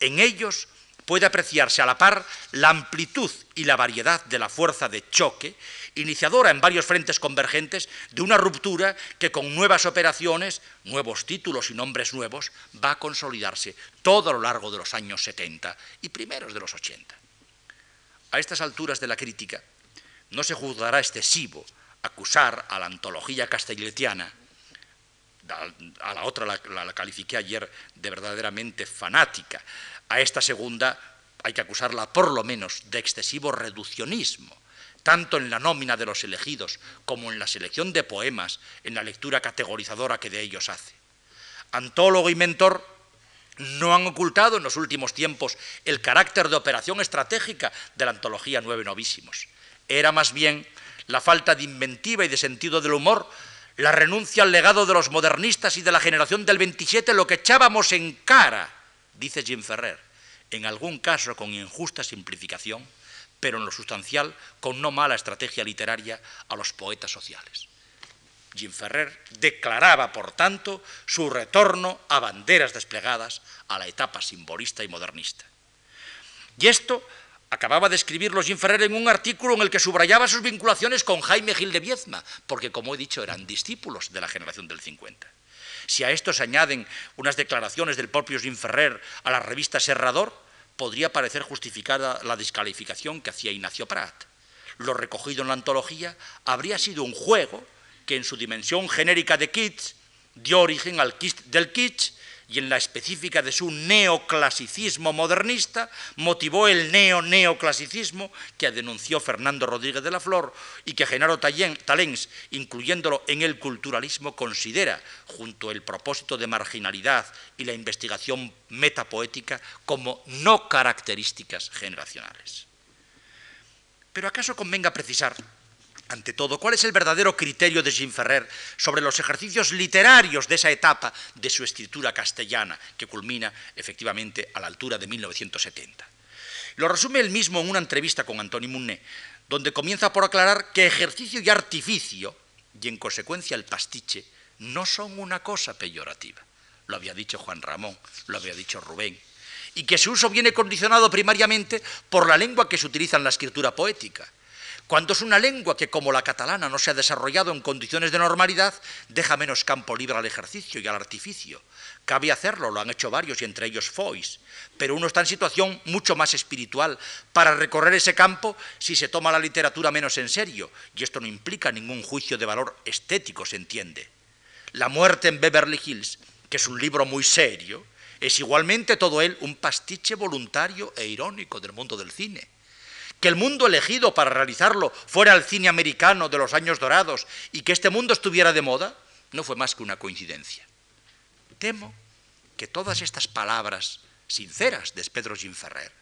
En ellos puede apreciarse a la par la amplitud y la variedad de la fuerza de choque, iniciadora en varios frentes convergentes de una ruptura que con nuevas operaciones, nuevos títulos y nombres nuevos, va a consolidarse todo a lo largo de los años 70 y primeros de los 80. A estas alturas de la crítica no se juzgará excesivo acusar a la antología castelletiana a la otra la, califiqué ayer de verdaderamente fanática. A esta segunda hay que acusarla por lo menos de excesivo reduccionismo, tanto en la nómina de los elegidos como en la selección de poemas, en la lectura categorizadora que de ellos hace. Antólogo y mentor no han ocultado en los últimos tiempos el carácter de operación estratégica de la antología Nueve Novísimos. Era más bien la falta de inventiva y de sentido del humor la renuncia al legado de los modernistas y de la generación del 27, lo que echábamos en cara, dice Jim Ferrer, en algún caso con injusta simplificación, pero en lo sustancial con no mala estrategia literaria a los poetas sociales. Jim Ferrer declaraba, por tanto, su retorno a banderas desplegadas a la etapa simbolista y modernista. Y esto Acababa de escribirlo Jim Ferrer en un artículo en el que subrayaba sus vinculaciones con Jaime Gil de Viezma, porque, como he dicho, eran discípulos de la generación del 50. Si a esto se añaden unas declaraciones del propio Ferrer a la revista Serrador, podría parecer justificada la descalificación que hacía Ignacio Prat. Lo recogido en la antología habría sido un juego que en su dimensión genérica de kitsch dio origen al kitsch del kitsch y en la específica de su neoclasicismo modernista, motivó el neo-neoclasicismo que denunció Fernando Rodríguez de la Flor y que Genaro Talens, incluyéndolo en el culturalismo, considera, junto el propósito de marginalidad y la investigación metapoética, como no características generacionales. Pero acaso convenga precisar ante todo, ¿cuál es el verdadero criterio de Jean Ferrer sobre los ejercicios literarios de esa etapa de su escritura castellana, que culmina efectivamente a la altura de 1970? Lo resume él mismo en una entrevista con Antoni Munné, donde comienza por aclarar que ejercicio y artificio, y en consecuencia el pastiche, no son una cosa peyorativa. Lo había dicho Juan Ramón, lo había dicho Rubén, y que su uso viene condicionado primariamente por la lengua que se utiliza en la escritura poética cuando es una lengua que, como la catalana, no se ha desarrollado en condiciones de normalidad, deja menos campo libre al ejercicio y al artificio. Cabe hacerlo, lo han hecho varios y entre ellos Foix, pero uno está en situación mucho más espiritual para recorrer ese campo si se toma la literatura menos en serio, y esto no implica ningún juicio de valor estético, se entiende. La muerte en Beverly Hills, que es un libro muy serio, es igualmente todo él un pastiche voluntario e irónico del mundo del cine que el mundo elegido para realizarlo fuera el cine americano de los años dorados y que este mundo estuviera de moda, no fue más que una coincidencia. Temo que todas estas palabras sinceras de Pedro Ginferrer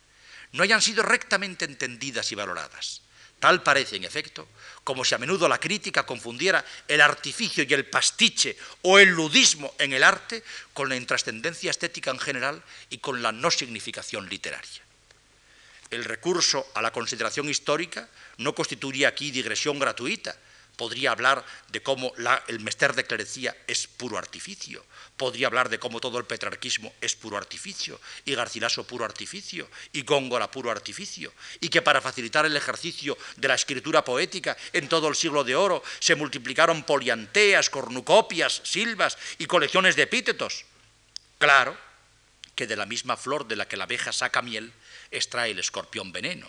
no hayan sido rectamente entendidas y valoradas. Tal parece, en efecto, como si a menudo la crítica confundiera el artificio y el pastiche o el ludismo en el arte con la intrascendencia estética en general y con la no significación literaria el recurso a la consideración histórica no constituiría aquí digresión gratuita. Podría hablar de cómo el mester de clerecía es puro artificio, podría hablar de cómo todo el petrarquismo es puro artificio, y Garcilaso puro artificio, y Góngora puro artificio, y que para facilitar el ejercicio de la escritura poética en todo el siglo de oro se multiplicaron polianteas, cornucopias, silvas y colecciones de epítetos. Claro que de la misma flor de la que la abeja saca miel, extrae el escorpión veneno.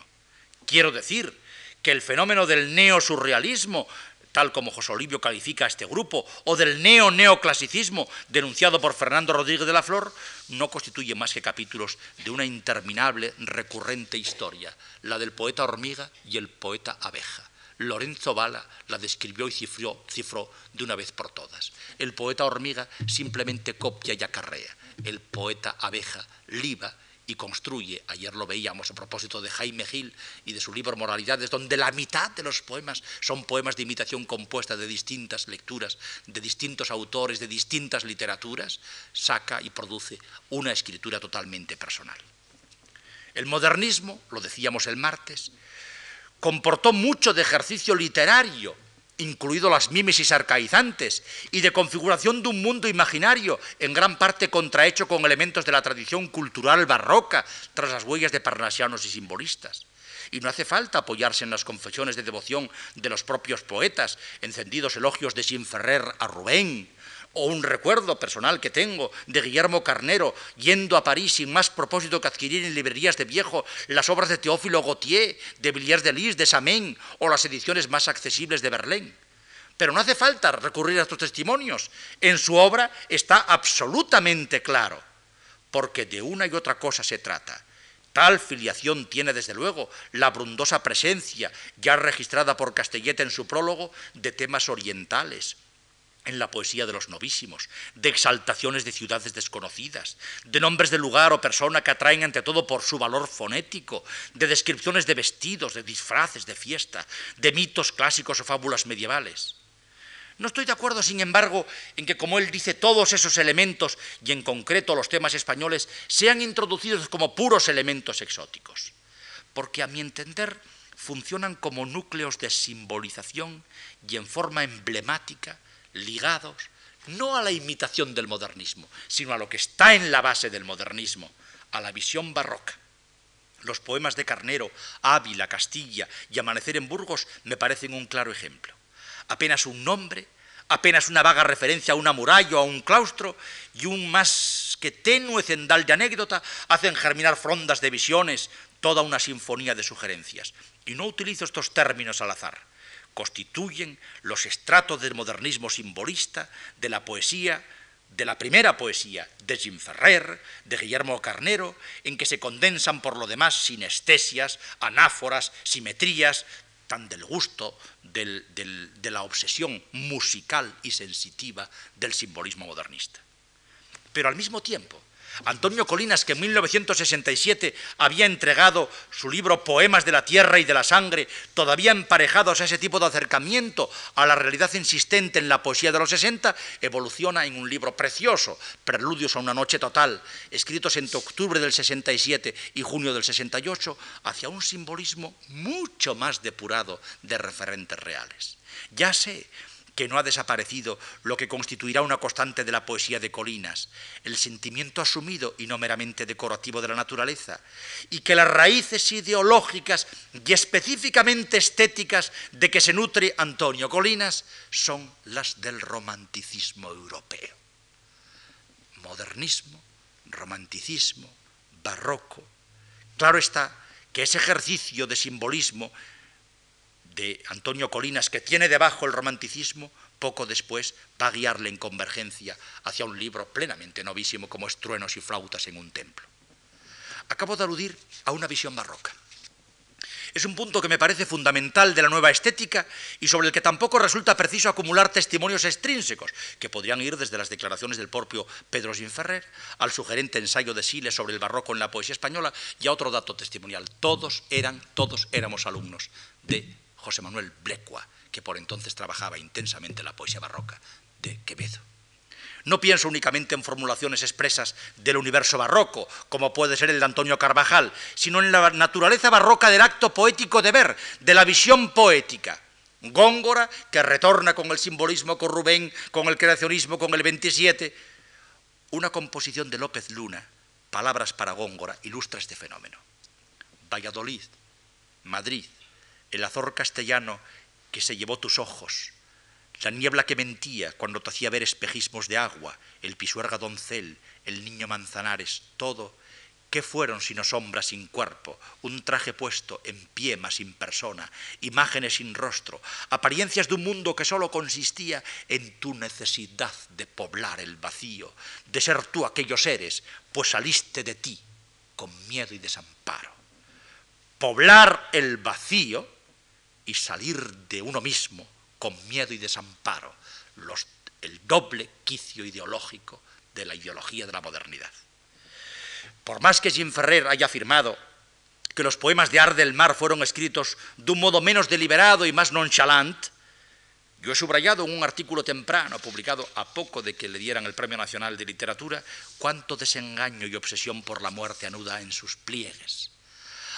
Quiero decir que el fenómeno del neosurrealismo, tal como José Olivio califica a este grupo, o del neo-neoclasicismo denunciado por Fernando Rodríguez de la Flor, no constituye más que capítulos de una interminable, recurrente historia, la del poeta hormiga y el poeta abeja, Lorenzo Bala la describió y cifró, de una vez por todas. El poeta hormiga simplemente copia y acarrea. El poeta abeja liba y construye. Ayer lo veíamos a propósito de Jaime Gil y de su libro Moralidades, donde la mitad de los poemas son poemas de imitación compuesta de distintas lecturas, de distintos autores, de distintas literaturas, saca y produce una escritura totalmente personal. El modernismo, lo decíamos el martes, comportó mucho de ejercicio literario incluido las mímesis arcaizantes, y de configuración de un mundo imaginario, en gran parte contrahecho con elementos de la tradición cultural barroca, tras las huellas de parnasianos y simbolistas. Y no hace falta apoyarse en las confesiones de devoción de los propios poetas, encendidos elogios de Sinferrer a Rubén, o un recuerdo personal que tengo de Guillermo Carnero yendo a París sin más propósito que adquirir en librerías de viejo las obras de Teófilo Gautier, de Villiers de Lis, de Samen o las ediciones más accesibles de Berlín. Pero no hace falta recurrir a estos testimonios. En su obra está absolutamente claro, porque de una y otra cosa se trata. Tal filiación tiene desde luego la abundosa presencia, ya registrada por Castellet en su prólogo, de temas orientales, en la poesía de los novísimos, de exaltaciones de ciudades desconocidas, de nombres de lugar o persona que atraen ante todo por su valor fonético, de descripciones de vestidos, de disfraces, de fiesta, de mitos clásicos o fábulas medievales. No estoy de acuerdo, sin embargo, en que, como él dice, todos esos elementos, y en concreto los temas españoles, sean introducidos como puros elementos exóticos, porque a mi entender funcionan como núcleos de simbolización y en forma emblemática ligados no a la imitación del modernismo, sino a lo que está en la base del modernismo, a la visión barroca. Los poemas de Carnero, Ávila, Castilla y Amanecer en Burgos me parecen un claro ejemplo. Apenas un nombre, apenas una vaga referencia a una muralla o a un claustro y un más que tenue cendal de anécdota hacen germinar frondas de visiones, toda una sinfonía de sugerencias. Y no utilizo estos términos al azar constituyen los estratos del modernismo simbolista, de la poesía, de la primera poesía de Jim Ferrer, de Guillermo Carnero, en que se condensan por lo demás sinestesias, anáforas, simetrías, tan del gusto de la obsesión musical y sensitiva del simbolismo modernista. Pero al mismo tiempo, Antonio Colinas, que en 1967 había entregado su libro Poemas de la Tierra y de la Sangre, todavía emparejados a ese tipo de acercamiento a la realidad insistente en la poesía de los 60, evoluciona en un libro precioso, Preludios a una noche total, escritos entre octubre del 67 y junio del 68, hacia un simbolismo mucho más depurado de referentes reales. Ya sé, que no ha desaparecido lo que constituirá una constante de la poesía de Colinas, el sentimiento asumido y no meramente decorativo de la naturaleza, y que las raíces ideológicas y específicamente estéticas de que se nutre Antonio Colinas son las del romanticismo europeo. Modernismo, romanticismo, barroco. Claro está que ese ejercicio de simbolismo de Antonio Colinas, que tiene debajo el romanticismo, poco después va a guiarle en convergencia hacia un libro plenamente novísimo como es Truenos y flautas en un templo. Acabo de aludir a una visión barroca. Es un punto que me parece fundamental de la nueva estética y sobre el que tampoco resulta preciso acumular testimonios extrínsecos, que podrían ir desde las declaraciones del propio Pedro Sinferrer al sugerente ensayo de Siles sobre el barroco en la poesía española y a otro dato testimonial. Todos eran, todos éramos alumnos de José Manuel Blecua, que por entonces trabajaba intensamente la poesía barroca de Quevedo. No pienso únicamente en formulaciones expresas del universo barroco, como puede ser el de Antonio Carvajal, sino en la naturaleza barroca del acto poético de ver, de la visión poética. Góngora, que retorna con el simbolismo, con Rubén, con el creacionismo, con el 27. Una composición de López Luna, Palabras para Góngora, ilustra este fenómeno. Valladolid, Madrid, el azor castellano que se llevó tus ojos, la niebla que mentía cuando te hacía ver espejismos de agua, el pisuerga doncel, el niño manzanares, todo, ¿qué fueron sino sombras sin cuerpo, un traje puesto en pie más sin persona, imágenes sin rostro, apariencias de un mundo que sólo consistía en tu necesidad de poblar el vacío, de ser tú aquellos seres, pues saliste de ti con miedo y desamparo? Poblar el vacío y salir de uno mismo con miedo y desamparo, el doble quicio ideológico de la ideología de la modernidad. Por más que Jim Ferrer haya afirmado que los poemas de Ar del Mar fueron escritos de un modo menos deliberado y más nonchalant, yo he subrayado en un artículo temprano, publicado a poco de que le dieran el Premio Nacional de Literatura, cuánto desengaño y obsesión por la muerte anuda en sus pliegues.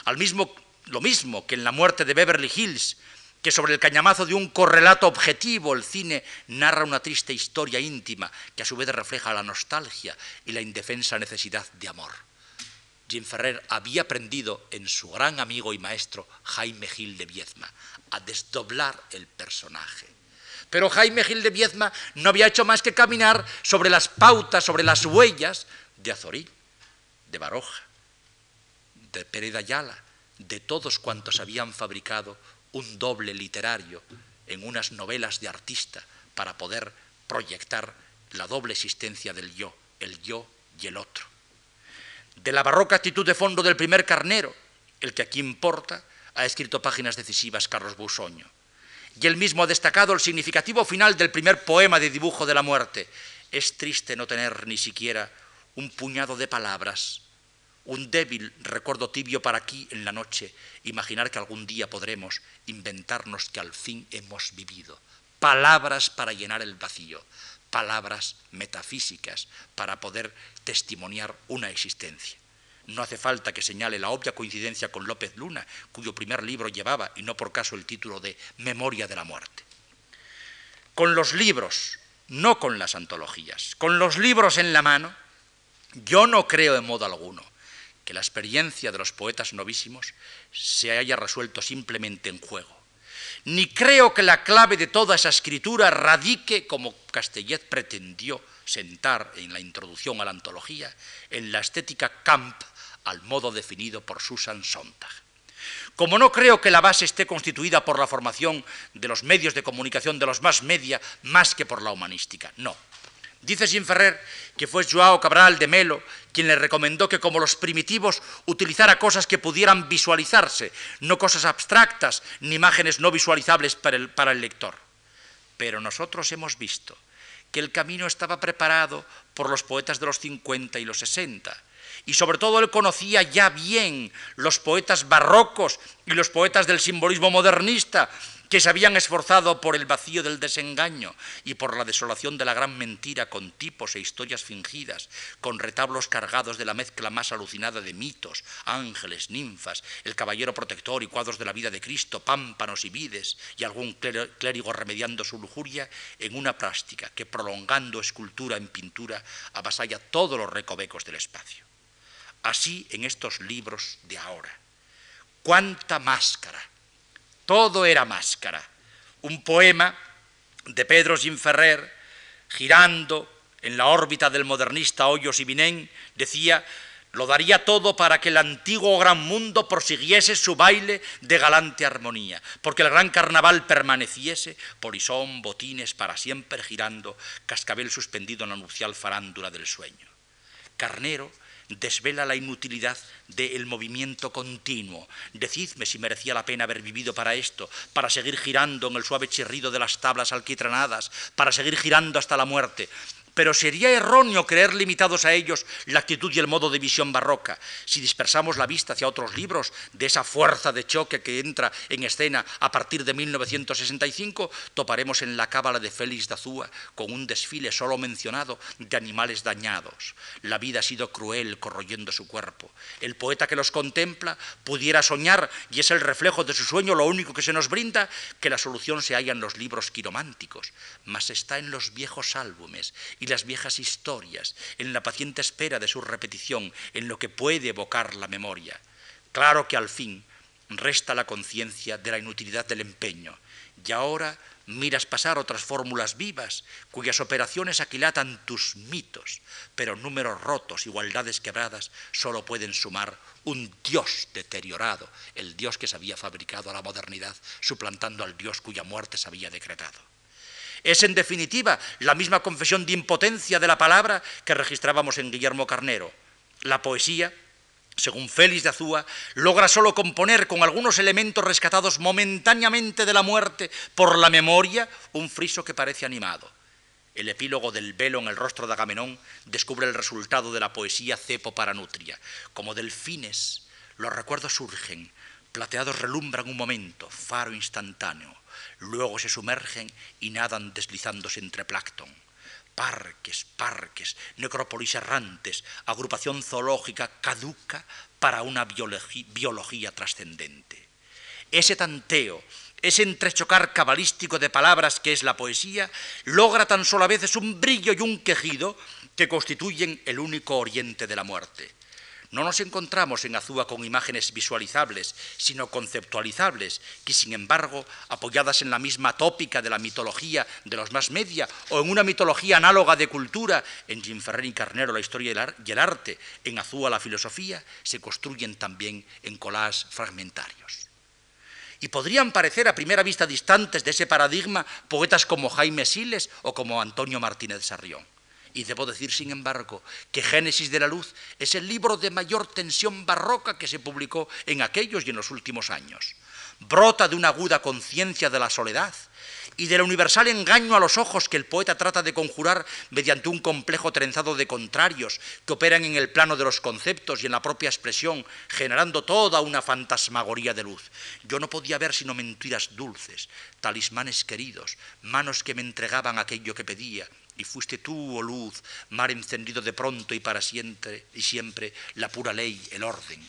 Al mismo, lo mismo que en la muerte de Beverly Hills, que sobre el cañamazo de un correlato objetivo el cine narra una triste historia íntima que a su vez refleja la nostalgia y la indefensa necesidad de amor. Jim Ferrer había aprendido en su gran amigo y maestro Jaime Gil de Viezma a desdoblar el personaje. Pero Jaime Gil de Viezma no había hecho más que caminar sobre las pautas, sobre las huellas de Azorí, de Baroja, de Pérez Ayala, de todos cuantos habían fabricado un doble literario en unas novelas de artista para poder proyectar la doble existencia del yo, el yo y el otro. De la barroca actitud de fondo del primer carnero, el que aquí importa, ha escrito páginas decisivas Carlos Busoño. Y él mismo ha destacado el significativo final del primer poema de dibujo de la muerte. Es triste no tener ni siquiera un puñado de palabras un débil recuerdo tibio para aquí en la noche, imaginar que algún día podremos inventarnos que al fin hemos vivido. Palabras para llenar el vacío, palabras metafísicas para poder testimoniar una existencia. No hace falta que señale la obvia coincidencia con López Luna, cuyo primer libro llevaba, y no por caso, el título de Memoria de la Muerte. Con los libros, no con las antologías, con los libros en la mano, yo no creo en modo alguno que la experiencia de los poetas novísimos se haya resuelto simplemente en juego. Ni creo que la clave de toda esa escritura radique, como Castellet pretendió sentar en la introducción a la antología, en la estética camp al modo definido por Susan Sontag. Como no creo que la base esté constituida por la formación de los medios de comunicación, de los más media, más que por la humanística, no. Dice Jim Ferrer que fue Joao Cabral de Melo quien le recomendó que como los primitivos utilizara cosas que pudieran visualizarse, no cosas abstractas ni imágenes no visualizables para el, para el lector. Pero nosotros hemos visto que el camino estaba preparado por los poetas de los 50 y los 60. Y sobre todo él conocía ya bien los poetas barrocos y los poetas del simbolismo modernista, que se habían esforzado por el vacío del desengaño y por la desolación de la gran mentira con tipos e historias fingidas, con retablos cargados de la mezcla más alucinada de mitos, ángeles, ninfas, el caballero protector y cuadros de la vida de Cristo, pámpanos y vides, y algún clérigo remediando su lujuria en una plástica que prolongando escultura en pintura avasalla todos los recovecos del espacio. Así en estos libros de ahora. ¡Cuánta máscara! Todo era máscara. Un poema de Pedro Ginferrer, girando en la órbita del modernista Hoyos y Vinén, decía, lo daría todo para que el antiguo gran mundo prosiguiese su baile de galante armonía, porque el gran carnaval permaneciese, polisón, botines, para siempre girando, cascabel suspendido en la nupcial farándula del sueño. Carnero desvela la inutilidad del movimiento continuo. Decidme si merecía la pena haber vivido para esto, para seguir girando en el suave chirrido de las tablas alquitranadas, para seguir girando hasta la muerte. Pero sería erróneo creer limitados a ellos la actitud y el modo de visión barroca. Si dispersamos la vista hacia otros libros de esa fuerza de choque que entra en escena a partir de 1965, toparemos en la cábala de Félix de Azúa con un desfile solo mencionado de animales dañados. La vida ha sido cruel corroyendo su cuerpo. El poeta que los contempla pudiera soñar, y es el reflejo de su sueño lo único que se nos brinda, que la solución se halla en los libros quirománticos, mas está en los viejos álbumes y las viejas historias, en la paciente espera de su repetición, en lo que puede evocar la memoria. Claro que al fin resta la conciencia de la inutilidad del empeño, y ahora miras pasar otras fórmulas vivas, cuyas operaciones aquilatan tus mitos, pero números rotos, igualdades quebradas, solo pueden sumar un Dios deteriorado, el Dios que se había fabricado a la modernidad, suplantando al Dios cuya muerte se había decretado. Es en definitiva la misma confesión de impotencia de la palabra que registrábamos en Guillermo Carnero. La poesía según Félix de Azúa, logra solo componer con algunos elementos rescatados momentáneamente de la muerte por la memoria un friso que parece animado. El epílogo del velo en el rostro de Agamenón descubre el resultado de la poesía cepo para nutria. Como delfines, los recuerdos surgen, plateados relumbran un momento, faro instantáneo, luego se sumergen y nadan deslizándose entre plancton parques, parques, necrópolis errantes, agrupación zoológica caduca para una biología, trascendente. Ese tanteo, ese entrechocar cabalístico de palabras que es la poesía, logra tan solo a veces un brillo y un quejido que constituyen el único oriente de la muerte. No nos encontramos en Azúa con imágenes visualizables, sino conceptualizables, que sin embargo, apoyadas en la misma tópica de la mitología de los más media o en una mitología análoga de cultura, en Jim Ferrer y Carnero la historia y el arte, en Azúa la filosofía, se construyen también en collages fragmentarios. Y podrían parecer a primera vista distantes de ese paradigma poetas como Jaime Siles o como Antonio Martínez Sarrión. Y debo decir, sin embargo, que Génesis de la Luz es el libro de mayor tensión barroca que se publicó en aquellos y en los últimos años. Brota de una aguda conciencia de la soledad y del universal engaño a los ojos que el poeta trata de conjurar mediante un complejo trenzado de contrarios que operan en el plano de los conceptos y en la propia expresión, generando toda una fantasmagoría de luz. Yo no podía ver sino mentiras dulces, talismanes queridos, manos que me entregaban aquello que pedía, y fuiste tú, oh luz, mar encendido de pronto y para siempre, y siempre la pura ley, el orden.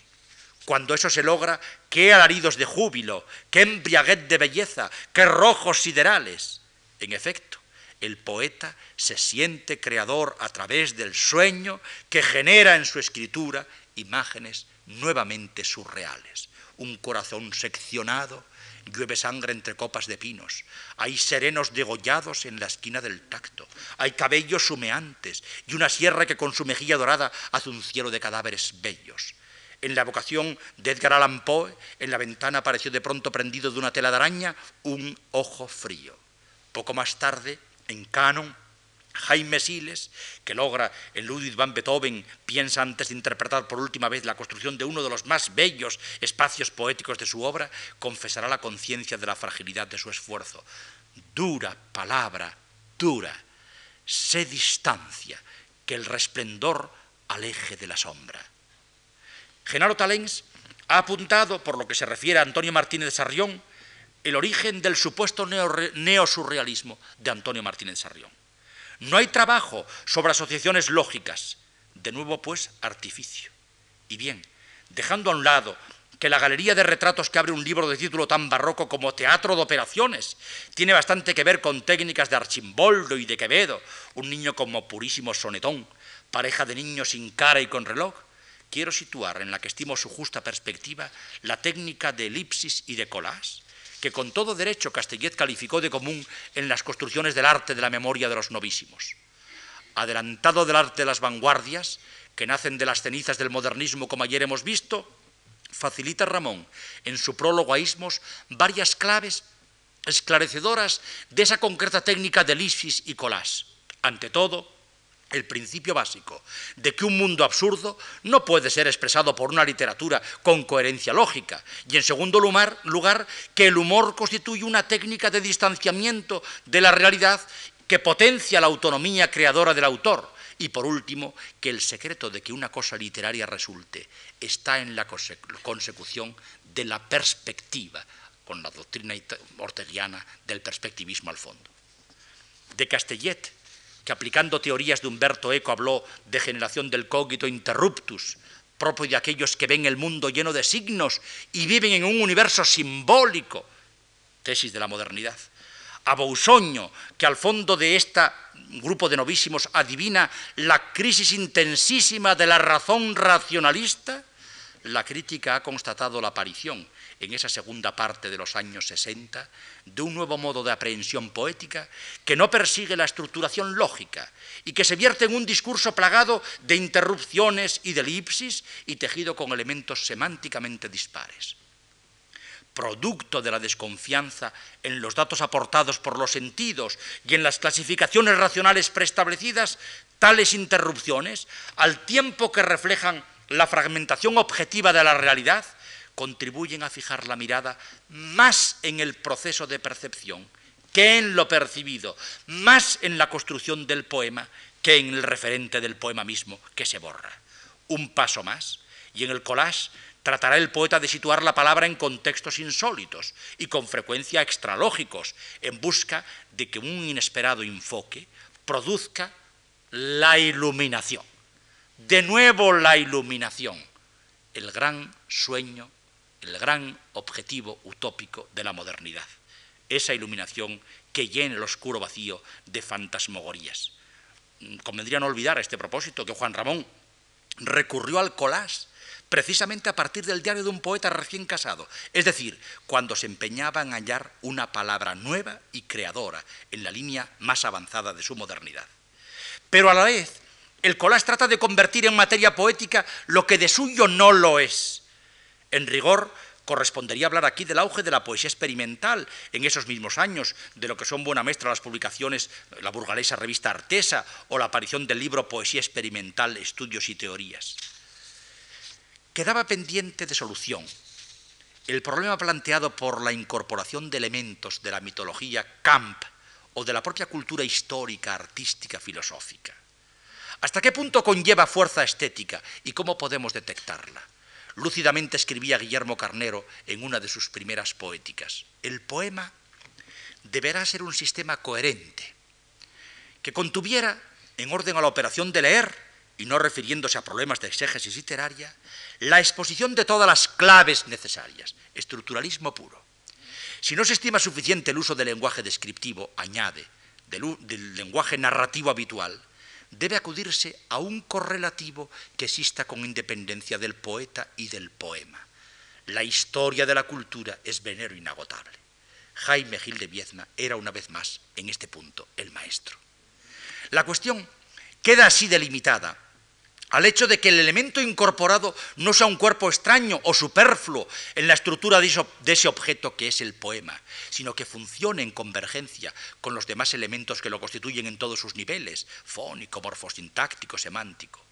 Cuando eso se logra, qué alaridos de júbilo, qué embriaguez de belleza, qué rojos siderales. En efecto, el poeta se siente creador a través del sueño que genera en su escritura imágenes nuevamente surreales. Un corazón seccionado, llueve sangre entre copas de pinos, hay serenos degollados en la esquina del tacto, hay cabellos humeantes y una sierra que con su mejilla dorada hace un cielo de cadáveres bellos. En la vocación de Edgar Allan Poe, en la ventana apareció de pronto prendido de una tela de araña un ojo frío. Poco más tarde, en Canon, Jaime Siles, que logra en Ludwig van Beethoven, piensa antes de interpretar por última vez la construcción de uno de los más bellos espacios poéticos de su obra, confesará la conciencia de la fragilidad de su esfuerzo. Dura palabra, dura, sé distancia, que el resplendor aleje de la sombra. Genaro Talens ha apuntado, por lo que se refiere a Antonio Martínez Sarrión, el origen del supuesto neosurrealismo de Antonio Martínez Sarrión. No hay trabajo sobre asociaciones lógicas. De nuevo, pues, artificio. Y bien, dejando a un lado que la galería de retratos que abre un libro de título tan barroco como Teatro de Operaciones tiene bastante que ver con técnicas de Archimboldo y de Quevedo, un niño como purísimo sonetón, pareja de niños sin cara y con reloj, quiero situar en la que estimo su justa perspectiva la técnica de elipsis y de collage, que con todo derecho Castellet calificó de común en las construcciones del arte de la memoria de los novísimos. Adelantado del arte de las vanguardias, que nacen de las cenizas del modernismo como ayer hemos visto, facilita Ramón en su prólogo a Ismos varias claves esclarecedoras de esa concreta técnica de lisis y colás. Ante todo, el principio básico de que un mundo absurdo no puede ser expresado por una literatura con coherencia lógica. Y en segundo lugar, lugar, que el humor constituye una técnica de distanciamiento de la realidad que potencia la autonomía creadora del autor. Y por último, que el secreto de que una cosa literaria resulte está en la consecución de la perspectiva, con la doctrina orteguiana del perspectivismo al fondo. De Castellet que aplicando teorías de Humberto Eco habló de generación del cogito interruptus, propio de aquellos que ven el mundo lleno de signos y viven en un universo simbólico, tesis de la modernidad. A Bousoño, que al fondo de este grupo de novísimos adivina la crisis intensísima de la razón racionalista, la crítica ha constatado la aparición en esa segunda parte de los años 60 de un nuevo modo de aprehensión poética que no persigue la estructuración lógica y que se vierte en un discurso plagado de interrupciones y de elipsis y tejido con elementos semánticamente dispares. Producto de la desconfianza en los datos aportados por los sentidos y en las clasificaciones racionales preestablecidas, tales interrupciones, al tiempo que reflejan la fragmentación objetiva de la realidad, contribuyen a fijar la mirada más en el proceso de percepción que en lo percibido, más en la construcción del poema que en el referente del poema mismo que se borra. Un paso más, y en el collage tratará el poeta de situar la palabra en contextos insólitos y con frecuencia extralógicos, en busca de que un inesperado enfoque produzca la iluminación. De nuevo la iluminación, el gran sueño, el gran objetivo utópico de la modernidad. Esa iluminación que llene el oscuro vacío de fantasmogorías. Convendría no olvidar a este propósito que Juan Ramón recurrió al collage precisamente a partir del diario de un poeta recién casado, es decir, cuando se empeñaba en hallar una palabra nueva y creadora en la línea más avanzada de su modernidad. Pero a la vez, el collage trata de convertir en materia poética lo que de suyo no lo es. En rigor, correspondería hablar aquí del auge de la poesía experimental en esos mismos años, de lo que son buena muestra las publicaciones, la burgalesa revista Artesa o la aparición del libro Poesía experimental, estudios y teorías. Quedaba pendiente de solución el problema planteado por la incorporación de elementos de la mitología camp o de la propia cultura histórica, artística, filosófica. ¿Hasta qué punto conlleva fuerza estética y cómo podemos detectarla? Lúcidamente escribía Guillermo Carnero en una de sus primeras poéticas. El poema deberá ser un sistema coherente, que contuviera, en orden a la operación de leer, y no refiriéndose a problemas de exégesis literaria, la exposición de todas las claves necesarias, estructuralismo puro. Si no se estima suficiente el uso del lenguaje descriptivo, añade, del, del lenguaje narrativo habitual, debe acudirse a un correlativo que exista con independencia del poeta y del poema. La historia de la cultura es venero inagotable. Jaime Gil de Viezna era una vez más, en este punto, el maestro. La cuestión queda así delimitada al hecho de que el elemento incorporado no sea un cuerpo extraño o superfluo en la estructura de ese objeto que es el poema, sino que funcione en convergencia con los demás elementos que lo constituyen en todos sus niveles, fónico, morfosintáctico, semántico.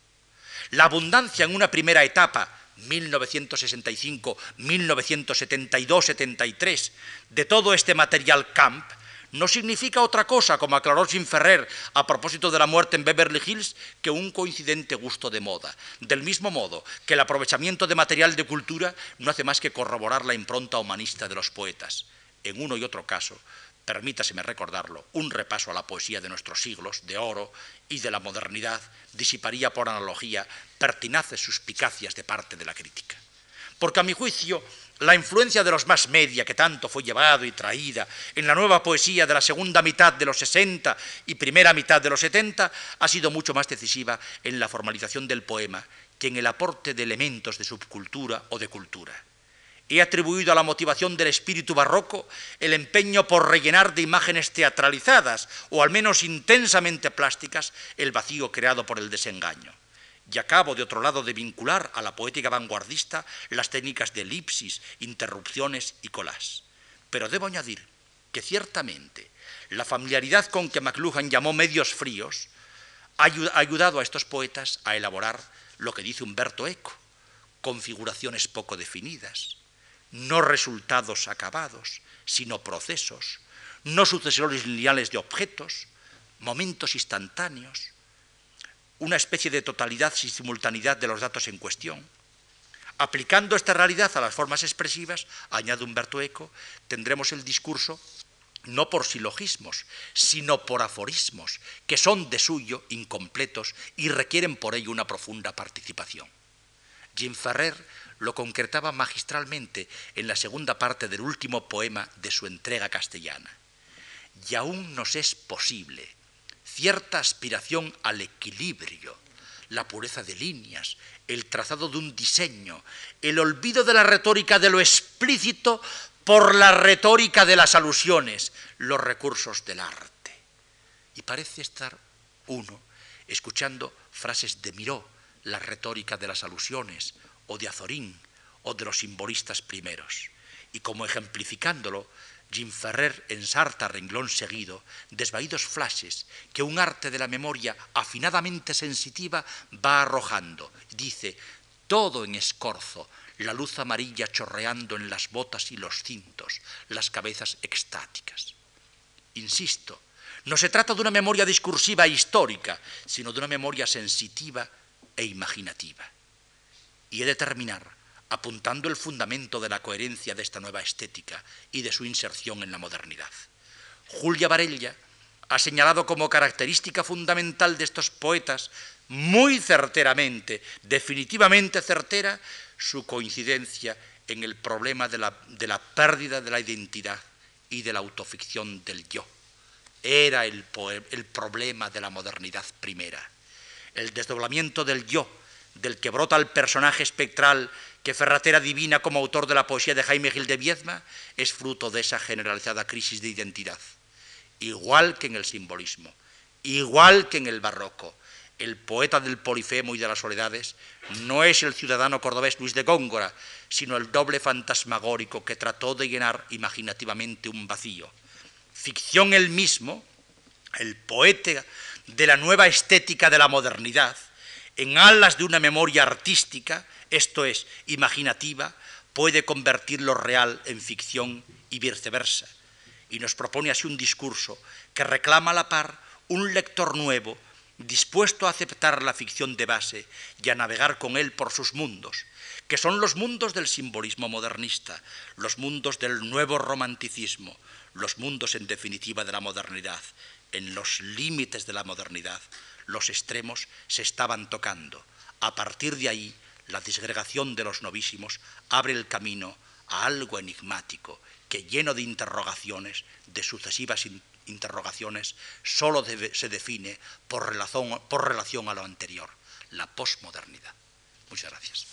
La abundancia en una primera etapa, 1965, 1972, 73, de todo este material camp, no significa otra cosa, como aclaró Jim Ferrer a propósito de la muerte en Beverly Hills, que un coincidente gusto de moda. Del mismo modo que el aprovechamiento de material de cultura no hace más que corroborar la impronta humanista de los poetas. En uno y otro caso, permítaseme recordarlo, un repaso a la poesía de nuestros siglos, de oro y de la modernidad, disiparía por analogía pertinaces suspicacias de parte de la crítica. Porque a mi juicio, la influencia de los más media que tanto fue llevado y traída en la nueva poesía de la segunda mitad de los 60 y primera mitad de los 70 ha sido mucho más decisiva en la formalización del poema que en el aporte de elementos de subcultura o de cultura. He atribuido a la motivación del espíritu barroco el empeño por rellenar de imágenes teatralizadas o al menos intensamente plásticas el vacío creado por el desengaño y acabo de otro lado de vincular a la poética vanguardista las técnicas de elipsis, interrupciones y colas. Pero debo añadir que ciertamente la familiaridad con que McLuhan llamó medios fríos ha ayudado a estos poetas a elaborar lo que dice Humberto Eco, configuraciones poco definidas, no resultados acabados, sino procesos, no sucesores lineales de objetos, momentos instantáneos, una especie de totalidad y simultaneidad de los datos en cuestión. Aplicando esta realidad a las formas expresivas, añade Humberto Eco, tendremos el discurso no por silogismos, sino por aforismos, que son de suyo incompletos y requieren por ello una profunda participación. Jim Ferrer lo concretaba magistralmente en la segunda parte del último poema de su entrega castellana. Y aún nos es posible cierta aspiración al equilibrio, la pureza de líneas, el trazado de un diseño, el olvido de la retórica de lo explícito por la retórica de las alusiones, los recursos del arte. Y parece estar uno escuchando frases de Miró, la retórica de las alusiones, o de Azorín, o de los simbolistas primeros. Y como ejemplificándolo, Jim Ferrer ensarta renglón seguido desvaídos flashes que un arte de la memoria afinadamente sensitiva va arrojando. Dice, todo en escorzo, la luz amarilla chorreando en las botas y los cintos, las cabezas extáticas. Insisto, no se trata de una memoria discursiva e histórica, sino de una memoria sensitiva e imaginativa. Y he de terminar apuntando el fundamento de la coherencia de esta nueva estética y de su inserción en la modernidad. Julia Varella ha señalado como característica fundamental de estos poetas, muy certeramente, definitivamente certera, su coincidencia en el problema de la, de la pérdida de la identidad y de la autoficción del yo. Era el, el problema de la modernidad primera. El desdoblamiento del yo, del que brota el personaje espectral que Ferratera divina como autor de la poesía de Jaime Gil de Viezma, es fruto de esa generalizada crisis de identidad. Igual que en el simbolismo, igual que en el barroco, el poeta del Polifemo y de las Soledades no es el ciudadano cordobés Luis de Góngora, sino el doble fantasmagórico que trató de llenar imaginativamente un vacío. Ficción el mismo, el poeta de la nueva estética de la modernidad, en alas de una memoria artística, esto es, imaginativa, puede convertir lo real en ficción y viceversa. Y nos propone así un discurso que reclama a la par un lector nuevo, dispuesto a aceptar la ficción de base y a navegar con él por sus mundos, que son los mundos del simbolismo modernista, los mundos del nuevo romanticismo, los mundos en definitiva de la modernidad. En los límites de la modernidad, los extremos se estaban tocando. A partir de ahí, la disgregación de los novísimos abre el camino a algo enigmático que lleno de interrogaciones, de sucesivas interrogaciones, solo se define por relación, por relación a lo anterior, la posmodernidad. Muchas gracias.